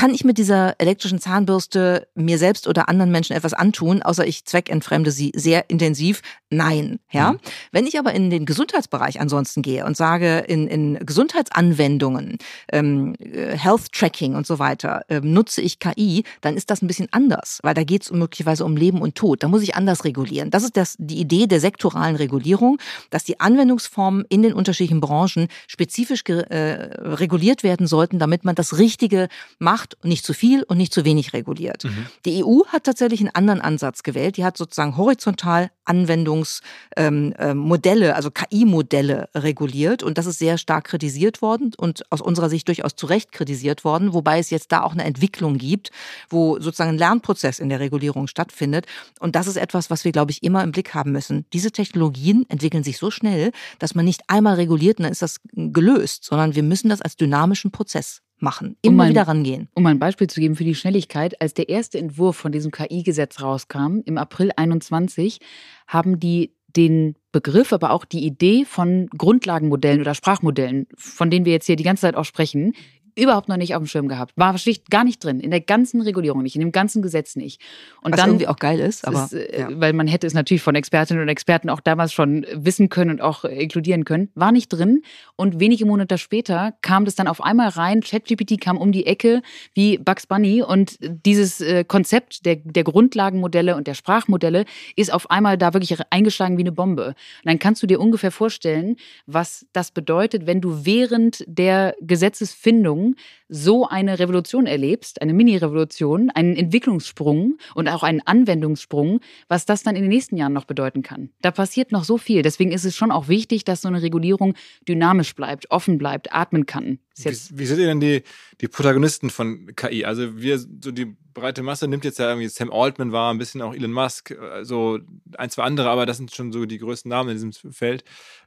Kann ich mit dieser elektrischen Zahnbürste mir selbst oder anderen Menschen etwas antun, außer ich zweckentfremde sie sehr intensiv? Nein. Ja. Mhm. Wenn ich aber in den Gesundheitsbereich ansonsten gehe und sage, in, in Gesundheitsanwendungen, ähm, äh, Health Tracking und so weiter, ähm, nutze ich KI, dann ist das ein bisschen anders, weil da geht es möglicherweise um Leben und Tod. Da muss ich anders regulieren. Das ist das, die Idee der sektoralen Regulierung, dass die Anwendungsformen in den unterschiedlichen Branchen spezifisch äh, reguliert werden sollten, damit man das Richtige macht gemacht. Nicht zu viel und nicht zu wenig reguliert. Mhm. Die EU hat tatsächlich einen anderen Ansatz gewählt. Die hat sozusagen horizontal Anwendungsmodelle, ähm, äh, also KI-Modelle reguliert. Und das ist sehr stark kritisiert worden und aus unserer Sicht durchaus zu Recht kritisiert worden, wobei es jetzt da auch eine Entwicklung gibt, wo sozusagen ein Lernprozess in der Regulierung stattfindet. Und das ist etwas, was wir, glaube ich, immer im Blick haben müssen. Diese Technologien entwickeln sich so schnell, dass man nicht einmal reguliert und dann ist das gelöst, sondern wir müssen das als dynamischen Prozess machen, immer um wieder rangehen. Um ein Beispiel zu geben für die Schnelligkeit, als der erste Entwurf von diesem KI-Gesetz rauskam, im April 21, haben die den Begriff, aber auch die Idee von Grundlagenmodellen oder Sprachmodellen, von denen wir jetzt hier die ganze Zeit auch sprechen, überhaupt noch nicht auf dem Schirm gehabt. War schlicht gar nicht drin. In der ganzen Regulierung nicht, in dem ganzen Gesetz nicht. Und Was dann, irgendwie auch geil ist, aber. Ist, äh, ja. Weil man hätte es natürlich von Expertinnen und Experten auch damals schon wissen können und auch inkludieren können. War nicht drin. Und wenige Monate später kam das dann auf einmal rein. ChatGPT kam um die Ecke wie Bugs Bunny und dieses äh, Konzept der, der Grundlagenmodelle und der Sprachmodelle ist auf einmal da wirklich eingeschlagen wie eine Bombe. Und dann kannst du dir ungefähr vorstellen, was das bedeutet, wenn du während der Gesetzesfindung so eine Revolution erlebst, eine Mini-Revolution, einen Entwicklungssprung und auch einen Anwendungssprung, was das dann in den nächsten Jahren noch bedeuten kann. Da passiert noch so viel. Deswegen ist es schon auch wichtig, dass so eine Regulierung dynamisch bleibt, offen bleibt, atmen kann. Wie, wie sind denn die, die Protagonisten von KI? Also wir, so die breite Masse nimmt jetzt ja irgendwie Sam Altman war, ein bisschen auch Elon Musk, also ein, zwei andere, aber das sind schon so die größten Namen in diesem Feld.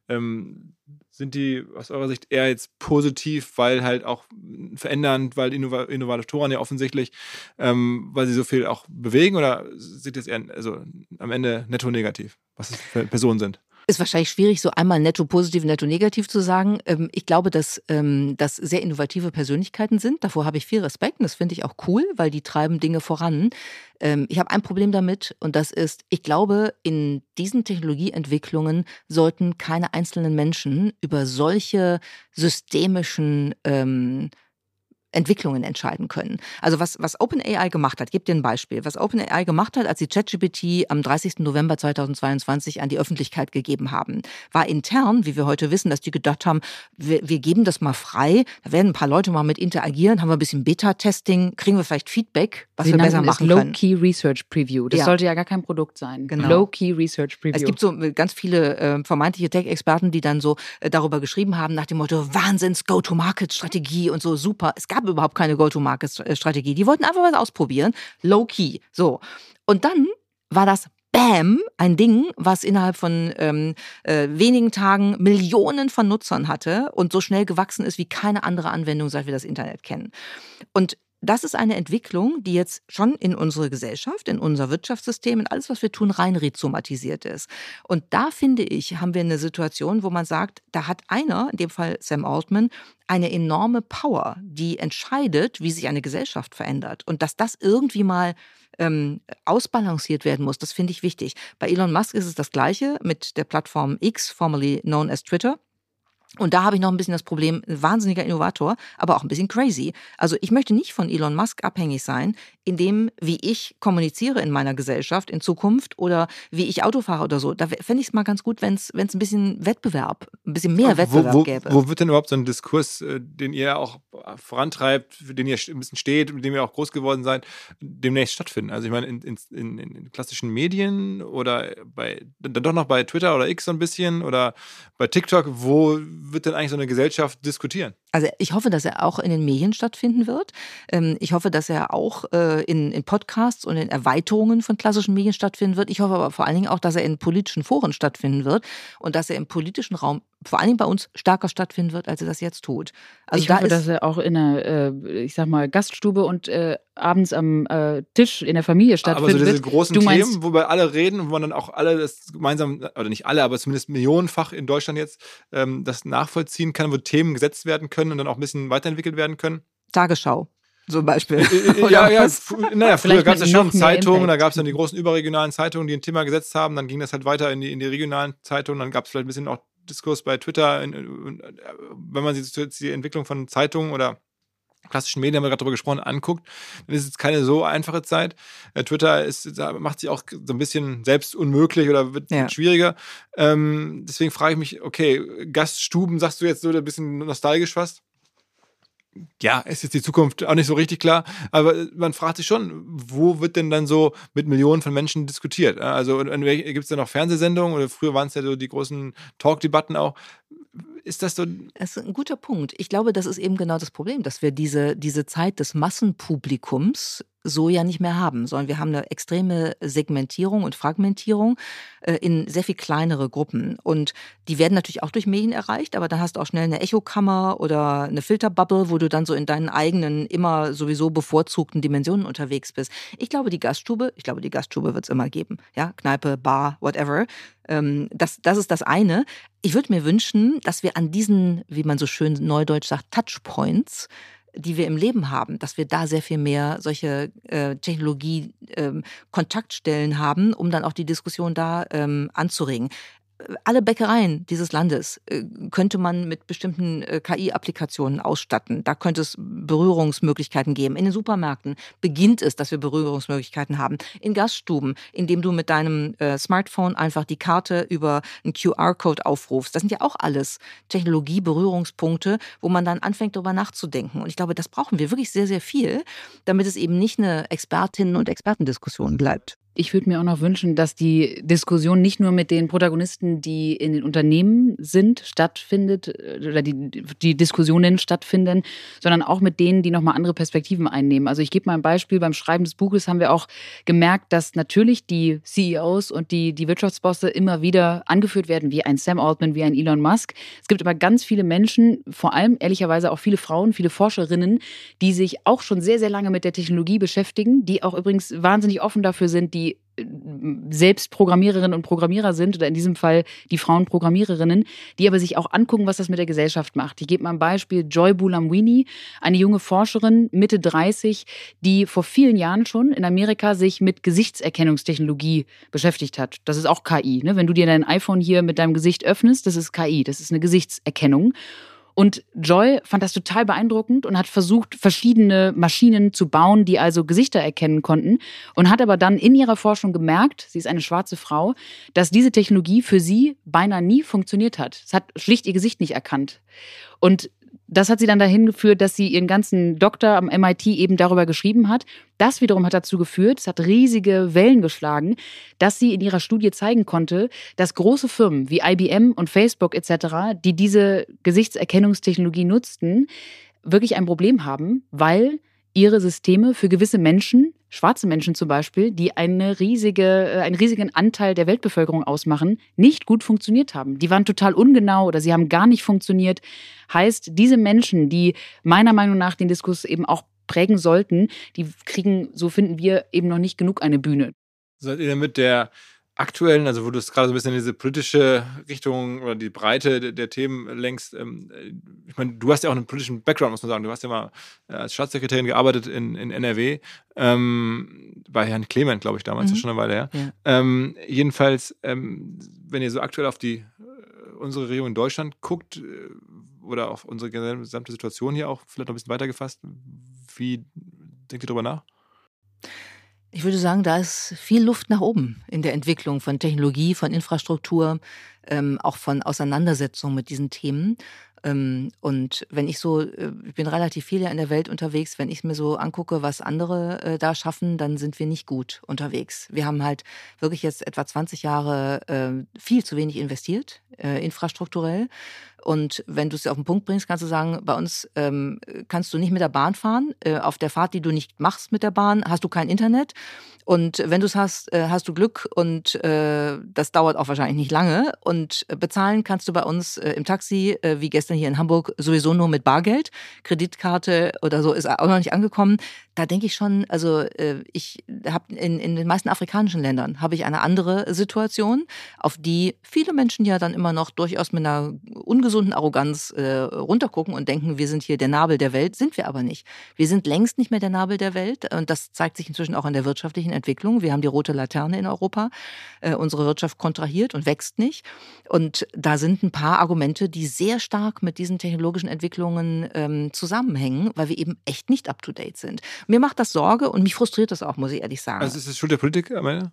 Ähm, sind die aus eurer Sicht eher jetzt positiv, weil halt auch verändernd, weil Innov Innovatoren ja offensichtlich, ähm, weil sie so viel auch bewegen oder sind das eher also am Ende netto negativ, was es für Personen sind? Ist wahrscheinlich schwierig, so einmal netto positiv, netto negativ zu sagen. Ähm, ich glaube, dass ähm, das sehr innovative Persönlichkeiten sind. Davor habe ich viel Respekt und das finde ich auch cool, weil die treiben Dinge voran. Ähm, ich habe ein Problem damit und das ist, ich glaube, in diesen Technologieentwicklungen sollten keine einzelnen Menschen über solche systemischen Entwicklungen entscheiden können. Also was, was OpenAI gemacht hat, gib dir ein Beispiel. Was OpenAI gemacht hat, als sie ChatGPT am 30. November 2022 an die Öffentlichkeit gegeben haben, war intern, wie wir heute wissen, dass die gedacht haben, wir, wir geben das mal frei, da werden ein paar Leute mal mit interagieren, haben wir ein bisschen Beta-Testing, kriegen wir vielleicht Feedback, was sie wir besser machen Low können. Low-Key Research Preview. Das ja. sollte ja gar kein Produkt sein. Genau. Low-Key Research Preview. Es gibt so äh, ganz viele äh, vermeintliche Tech-Experten, die dann so äh, darüber geschrieben haben, nach dem Motto, Wahnsinns Go-to-Market-Strategie und so, super. Es gab gab überhaupt keine Go-to-Market-Strategie. Die wollten einfach was ausprobieren. Low-key. So. Und dann war das Bam, ein Ding, was innerhalb von ähm, äh, wenigen Tagen Millionen von Nutzern hatte und so schnell gewachsen ist wie keine andere Anwendung, seit wir das Internet kennen. Und das ist eine Entwicklung, die jetzt schon in unsere Gesellschaft, in unser Wirtschaftssystem, in alles, was wir tun, rein rhizomatisiert ist. Und da finde ich, haben wir eine Situation, wo man sagt, da hat einer, in dem Fall Sam Altman, eine enorme Power, die entscheidet, wie sich eine Gesellschaft verändert. Und dass das irgendwie mal ähm, ausbalanciert werden muss, das finde ich wichtig. Bei Elon Musk ist es das Gleiche mit der Plattform X, formerly known as Twitter. Und da habe ich noch ein bisschen das Problem, wahnsinniger Innovator, aber auch ein bisschen crazy. Also ich möchte nicht von Elon Musk abhängig sein, in dem, wie ich kommuniziere in meiner Gesellschaft in Zukunft oder wie ich Auto fahre oder so. Da fände ich es mal ganz gut, wenn es ein bisschen Wettbewerb, ein bisschen mehr Wettbewerb wo, wo, gäbe. Wo wird denn überhaupt so ein Diskurs, äh, den ihr auch vorantreibt, für den ihr ein bisschen steht, mit dem ihr auch groß geworden seid, demnächst stattfinden? Also ich meine, in, in, in, in klassischen Medien oder bei, dann doch noch bei Twitter oder X so ein bisschen oder bei TikTok, wo wird denn eigentlich so eine Gesellschaft diskutieren? Also ich hoffe, dass er auch in den Medien stattfinden wird. Ähm, ich hoffe, dass er auch äh, in, in Podcasts und in Erweiterungen von klassischen Medien stattfinden wird. Ich hoffe aber vor allen Dingen auch, dass er in politischen Foren stattfinden wird und dass er im politischen Raum vor allen Dingen bei uns stärker stattfinden wird, als er das jetzt tut. Also ich da hoffe, dass er auch in einer, äh, ich sag mal, Gaststube und äh, abends am äh, Tisch in der Familie stattfindet. Aber so diese großen du Themen, wobei alle reden und wo man dann auch alle das gemeinsam, oder nicht alle, aber zumindest millionenfach in Deutschland jetzt ähm, das nachvollziehen kann, wo Themen gesetzt werden können und dann auch ein bisschen weiterentwickelt werden können. Tagesschau zum Beispiel. Äh, äh, ja, ja, naja, früher gab es ja schon Zeitungen, da gab es dann die großen überregionalen Zeitungen, die ein Thema gesetzt haben, dann ging das halt weiter in die, in die regionalen Zeitungen, dann gab es vielleicht ein bisschen auch Diskurs bei Twitter, wenn man sich die Entwicklung von Zeitungen oder klassischen Medien haben wir gerade darüber gesprochen, anguckt, dann ist es keine so einfache Zeit. Äh, Twitter ist, macht sich auch so ein bisschen selbst unmöglich oder wird ja. schwieriger. Ähm, deswegen frage ich mich, okay, Gaststuben, sagst du jetzt so ein bisschen nostalgisch fast? ja, ist jetzt die Zukunft auch nicht so richtig klar, aber man fragt sich schon, wo wird denn dann so mit Millionen von Menschen diskutiert? Also gibt es da noch Fernsehsendungen oder früher waren es ja so die großen Talkdebatten auch. Ist das so? Das ist ein guter Punkt. Ich glaube, das ist eben genau das Problem, dass wir diese, diese Zeit des Massenpublikums so ja nicht mehr haben, sondern wir haben eine extreme Segmentierung und Fragmentierung äh, in sehr viel kleinere Gruppen. Und die werden natürlich auch durch Medien erreicht, aber dann hast du auch schnell eine Echokammer oder eine Filterbubble, wo du dann so in deinen eigenen, immer sowieso bevorzugten Dimensionen unterwegs bist. Ich glaube, die Gaststube, ich glaube, die Gaststube wird es immer geben. Ja, Kneipe, Bar, whatever. Ähm, das, das ist das eine. Ich würde mir wünschen, dass wir an diesen, wie man so schön neudeutsch sagt, Touchpoints die wir im Leben haben, dass wir da sehr viel mehr solche äh, Technologie-Kontaktstellen ähm, haben, um dann auch die Diskussion da ähm, anzuregen alle Bäckereien dieses Landes äh, könnte man mit bestimmten äh, KI-Applikationen ausstatten. Da könnte es Berührungsmöglichkeiten geben. In den Supermärkten beginnt es, dass wir Berührungsmöglichkeiten haben. In Gaststuben, indem du mit deinem äh, Smartphone einfach die Karte über einen QR-Code aufrufst. Das sind ja auch alles Technologie-Berührungspunkte, wo man dann anfängt, darüber nachzudenken. Und ich glaube, das brauchen wir wirklich sehr, sehr viel, damit es eben nicht eine Expertinnen- und Expertendiskussion bleibt ich würde mir auch noch wünschen, dass die Diskussion nicht nur mit den Protagonisten, die in den Unternehmen sind, stattfindet äh, oder die, die Diskussionen stattfinden, sondern auch mit denen, die nochmal andere Perspektiven einnehmen. Also ich gebe mal ein Beispiel. Beim Schreiben des Buches haben wir auch gemerkt, dass natürlich die CEOs und die, die Wirtschaftsbosse immer wieder angeführt werden, wie ein Sam Altman, wie ein Elon Musk. Es gibt aber ganz viele Menschen, vor allem ehrlicherweise auch viele Frauen, viele Forscherinnen, die sich auch schon sehr, sehr lange mit der Technologie beschäftigen, die auch übrigens wahnsinnig offen dafür sind, die die äh, selbst Programmiererinnen und Programmierer sind oder in diesem Fall die Frauen Programmiererinnen, die aber sich auch angucken, was das mit der Gesellschaft macht. Ich gebe mal ein Beispiel. Joy Bulamwini, eine junge Forscherin, Mitte 30, die vor vielen Jahren schon in Amerika sich mit Gesichtserkennungstechnologie beschäftigt hat. Das ist auch KI. Ne? Wenn du dir dein iPhone hier mit deinem Gesicht öffnest, das ist KI, das ist eine Gesichtserkennung. Und Joy fand das total beeindruckend und hat versucht, verschiedene Maschinen zu bauen, die also Gesichter erkennen konnten. Und hat aber dann in ihrer Forschung gemerkt, sie ist eine schwarze Frau, dass diese Technologie für sie beinahe nie funktioniert hat. Es hat schlicht ihr Gesicht nicht erkannt. Und das hat sie dann dahin geführt, dass sie ihren ganzen Doktor am MIT eben darüber geschrieben hat. Das wiederum hat dazu geführt, es hat riesige Wellen geschlagen, dass sie in ihrer Studie zeigen konnte, dass große Firmen wie IBM und Facebook etc., die diese Gesichtserkennungstechnologie nutzten, wirklich ein Problem haben, weil ihre Systeme für gewisse Menschen, schwarze Menschen zum Beispiel, die eine riesige, äh, einen riesigen Anteil der Weltbevölkerung ausmachen, nicht gut funktioniert haben. Die waren total ungenau oder sie haben gar nicht funktioniert. Heißt, diese Menschen, die meiner Meinung nach den Diskurs eben auch prägen sollten, die kriegen, so finden wir, eben noch nicht genug eine Bühne. Seid ihr mit der aktuellen, also wo du es gerade so ein bisschen in diese politische Richtung oder die Breite der, der Themen lenkst, ähm, ich meine, du hast ja auch einen politischen Background, muss man sagen. Du hast ja mal äh, als Staatssekretärin gearbeitet in, in NRW, ähm, bei Herrn Clement, glaube ich, damals, mhm. schon eine Weile her. Ja. Ähm, jedenfalls, ähm, wenn ihr so aktuell auf die äh, unsere Regierung in Deutschland guckt, äh, oder auf unsere gesamte Situation hier auch vielleicht noch ein bisschen weiter gefasst, wie denkt ihr darüber nach? Ich würde sagen, da ist viel Luft nach oben in der Entwicklung von Technologie, von Infrastruktur, ähm, auch von Auseinandersetzung mit diesen Themen. Ähm, und wenn ich so, äh, ich bin relativ viel ja in der Welt unterwegs, wenn ich mir so angucke, was andere äh, da schaffen, dann sind wir nicht gut unterwegs. Wir haben halt wirklich jetzt etwa 20 Jahre äh, viel zu wenig investiert, infrastrukturell. Und wenn du es auf den Punkt bringst, kannst du sagen, bei uns ähm, kannst du nicht mit der Bahn fahren. Auf der Fahrt, die du nicht machst mit der Bahn, hast du kein Internet. Und wenn du es hast, äh, hast du Glück und äh, das dauert auch wahrscheinlich nicht lange. Und bezahlen kannst du bei uns äh, im Taxi, äh, wie gestern hier in Hamburg, sowieso nur mit Bargeld. Kreditkarte oder so ist auch noch nicht angekommen. Da denke ich schon, also äh, ich habe in, in den meisten afrikanischen Ländern habe ich eine andere Situation, auf die viele Menschen ja dann immer noch durchaus mit einer ungesunden Arroganz äh, runtergucken und denken, wir sind hier der Nabel der Welt. Sind wir aber nicht. Wir sind längst nicht mehr der Nabel der Welt. Und das zeigt sich inzwischen auch in der wirtschaftlichen Entwicklung. Wir haben die rote Laterne in Europa. Äh, unsere Wirtschaft kontrahiert und wächst nicht. Und da sind ein paar Argumente, die sehr stark mit diesen technologischen Entwicklungen ähm, zusammenhängen, weil wir eben echt nicht up-to-date sind. Mir macht das Sorge und mich frustriert das auch, muss ich ehrlich sagen. Also ist es Schuld der Politik am Ende?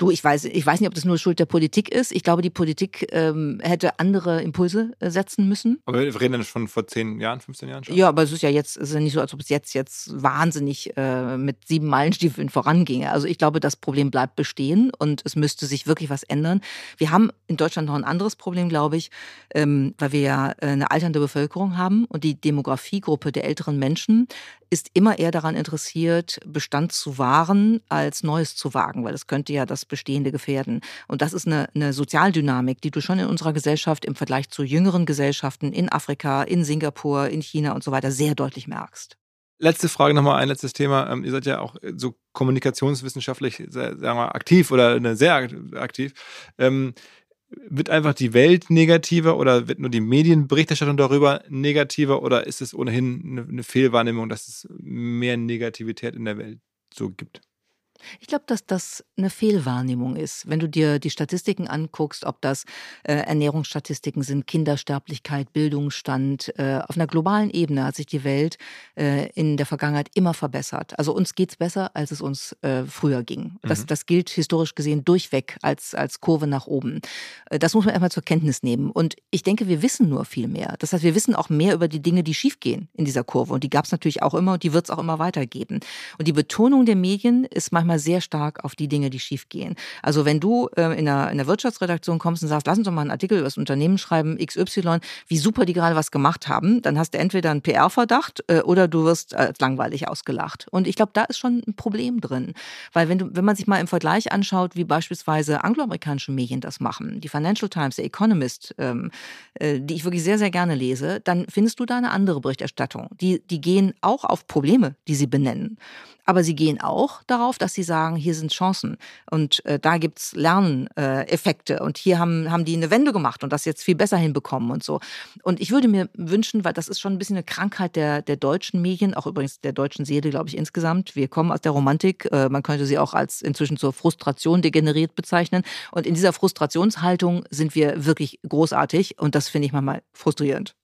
Du, ich weiß, ich weiß nicht, ob das nur Schuld der Politik ist. Ich glaube, die Politik ähm, hätte andere Impulse äh, setzen müssen. Aber wir reden dann schon vor 10 Jahren, 15 Jahren schon. Ja, aber es ist ja jetzt, es ist ja nicht so, als ob es jetzt, jetzt wahnsinnig äh, mit sieben Meilenstiefeln voranginge. Also ich glaube, das Problem bleibt bestehen und es müsste sich wirklich was ändern. Wir haben in Deutschland noch ein anderes Problem, glaube ich, ähm, weil wir ja äh, eine alternde Bevölkerung haben und die Demografiegruppe der älteren Menschen ist immer eher daran interessiert, Bestand zu wahren, als Neues zu wagen, weil das könnte ja das Bestehende gefährden. Und das ist eine, eine Sozialdynamik, die du schon in unserer Gesellschaft im Vergleich zu jüngeren Gesellschaften in Afrika, in Singapur, in China und so weiter sehr deutlich merkst. Letzte Frage nochmal, ein letztes Thema. Ähm, ihr seid ja auch so kommunikationswissenschaftlich sagen wir, aktiv oder sehr aktiv. Ähm, wird einfach die Welt negativer oder wird nur die Medienberichterstattung darüber negativer oder ist es ohnehin eine Fehlwahrnehmung, dass es mehr Negativität in der Welt so gibt? Ich glaube, dass das eine Fehlwahrnehmung ist. Wenn du dir die Statistiken anguckst, ob das äh, Ernährungsstatistiken sind, Kindersterblichkeit, Bildungsstand, äh, auf einer globalen Ebene hat sich die Welt äh, in der Vergangenheit immer verbessert. Also uns geht es besser, als es uns äh, früher ging. Das, mhm. das gilt historisch gesehen durchweg als, als Kurve nach oben. Äh, das muss man erstmal zur Kenntnis nehmen. Und ich denke, wir wissen nur viel mehr. Das heißt, wir wissen auch mehr über die Dinge, die schiefgehen in dieser Kurve. Und die gab es natürlich auch immer und die wird es auch immer weitergeben. Und die Betonung der Medien ist manchmal sehr stark auf die Dinge, die schiefgehen. Also wenn du äh, in, der, in der Wirtschaftsredaktion kommst und sagst, lass uns doch mal einen Artikel über das Unternehmen schreiben, XY, wie super die gerade was gemacht haben, dann hast du entweder einen PR-Verdacht äh, oder du wirst als langweilig ausgelacht. Und ich glaube, da ist schon ein Problem drin. Weil wenn, du, wenn man sich mal im Vergleich anschaut, wie beispielsweise angloamerikanische Medien das machen, die Financial Times, der Economist, ähm, äh, die ich wirklich sehr, sehr gerne lese, dann findest du da eine andere Berichterstattung. Die, die gehen auch auf Probleme, die sie benennen. Aber sie gehen auch darauf, dass sie sagen, hier sind Chancen und äh, da gibt's Lerneffekte äh, und hier haben, haben die eine Wende gemacht und das jetzt viel besser hinbekommen und so. Und ich würde mir wünschen, weil das ist schon ein bisschen eine Krankheit der, der deutschen Medien, auch übrigens der deutschen Seele, glaube ich, insgesamt. Wir kommen aus der Romantik, äh, man könnte sie auch als inzwischen zur Frustration degeneriert bezeichnen. Und in dieser Frustrationshaltung sind wir wirklich großartig und das finde ich manchmal frustrierend.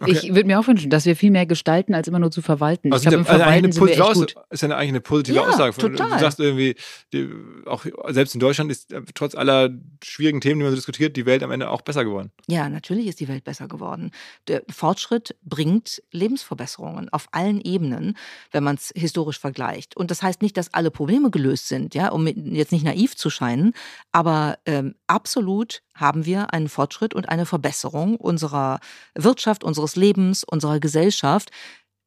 Okay. Ich würde mir auch wünschen, dass wir viel mehr gestalten, als immer nur zu verwalten. Also ich glaube, also Verwalten sind wir gut. ist ja eigentlich eine positive ja, Aussage. Total. Du sagst irgendwie, die, auch selbst in Deutschland ist äh, trotz aller schwierigen Themen, die man so diskutiert, die Welt am Ende auch besser geworden. Ja, natürlich ist die Welt besser geworden. Der Fortschritt bringt Lebensverbesserungen auf allen Ebenen, wenn man es historisch vergleicht. Und das heißt nicht, dass alle Probleme gelöst sind, ja, um jetzt nicht naiv zu scheinen, aber ähm, absolut haben wir einen Fortschritt und eine Verbesserung unserer Wirtschaft, unseres Lebens, unserer Gesellschaft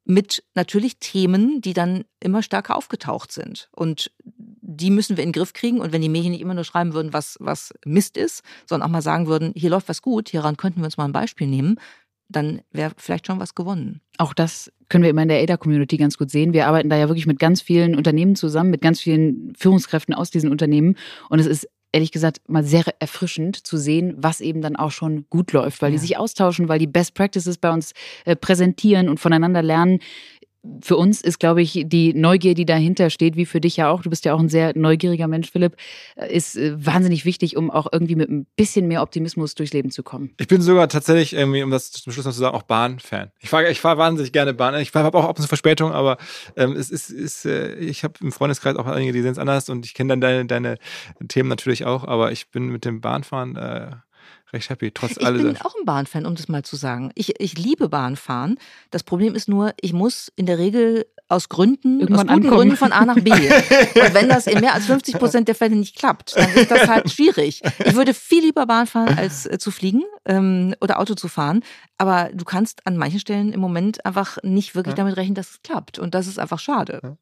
mit natürlich Themen, die dann immer stärker aufgetaucht sind. Und die müssen wir in den Griff kriegen. Und wenn die Medien nicht immer nur schreiben würden, was, was Mist ist, sondern auch mal sagen würden, hier läuft was gut, hieran könnten wir uns mal ein Beispiel nehmen, dann wäre vielleicht schon was gewonnen. Auch das können wir immer in der ADA-Community ganz gut sehen. Wir arbeiten da ja wirklich mit ganz vielen Unternehmen zusammen, mit ganz vielen Führungskräften aus diesen Unternehmen. Und es ist ehrlich gesagt mal sehr erfrischend zu sehen, was eben dann auch schon gut läuft, weil ja. die sich austauschen, weil die Best Practices bei uns äh, präsentieren und voneinander lernen für uns ist, glaube ich, die Neugier, die dahinter steht, wie für dich ja auch, du bist ja auch ein sehr neugieriger Mensch, Philipp, äh, ist äh, wahnsinnig wichtig, um auch irgendwie mit ein bisschen mehr Optimismus durchs Leben zu kommen. Ich bin sogar tatsächlich, irgendwie, um das zum Schluss noch zu sagen, auch Bahn-Fan. Ich fahre ich fahr wahnsinnig gerne Bahn. Ich habe auch ab und zu Verspätung, aber ähm, es ist, ist äh, ich habe im Freundeskreis auch einige, die sehen es anders und ich kenne dann deine, deine Themen natürlich auch, aber ich bin mit dem Bahnfahren äh, recht happy, trotz ich allem. Ich bin auch ein Bahnfan, um das mal zu sagen. Ich, ich liebe Bahnfahren. Das Problem ist nur, ich muss in der Regel aus Gründen, Irgendwann aus guten ankommen. Gründen von A nach B. Und wenn das in mehr als 50 Prozent der Fälle nicht klappt, dann ist das halt schwierig. Ich würde viel lieber Bahn fahren, als äh, zu fliegen ähm, oder Auto zu fahren. Aber du kannst an manchen Stellen im Moment einfach nicht wirklich ja. damit rechnen, dass es klappt. Und das ist einfach schade. Ja.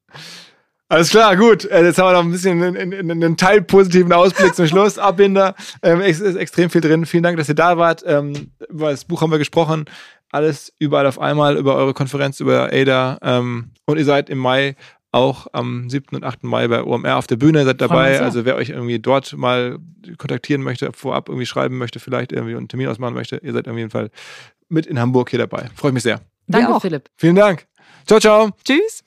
Alles klar, gut. Äh, jetzt haben wir noch ein bisschen einen, einen, einen Teil positiven Ausblick zum Schluss. Abbinder, ähm, es ist extrem viel drin. Vielen Dank, dass ihr da wart. Ähm, über das Buch haben wir gesprochen. Alles überall auf einmal, über eure Konferenz, über ADA. Ähm, und ihr seid im Mai auch am 7. und 8. Mai bei OMR auf der Bühne, seid dabei. Also wer euch irgendwie dort mal kontaktieren möchte, vorab irgendwie schreiben möchte, vielleicht irgendwie einen Termin ausmachen möchte, ihr seid auf jeden Fall mit in Hamburg hier dabei. Freue mich sehr. Danke, Philipp. Vielen Dank. Ciao, ciao. Tschüss.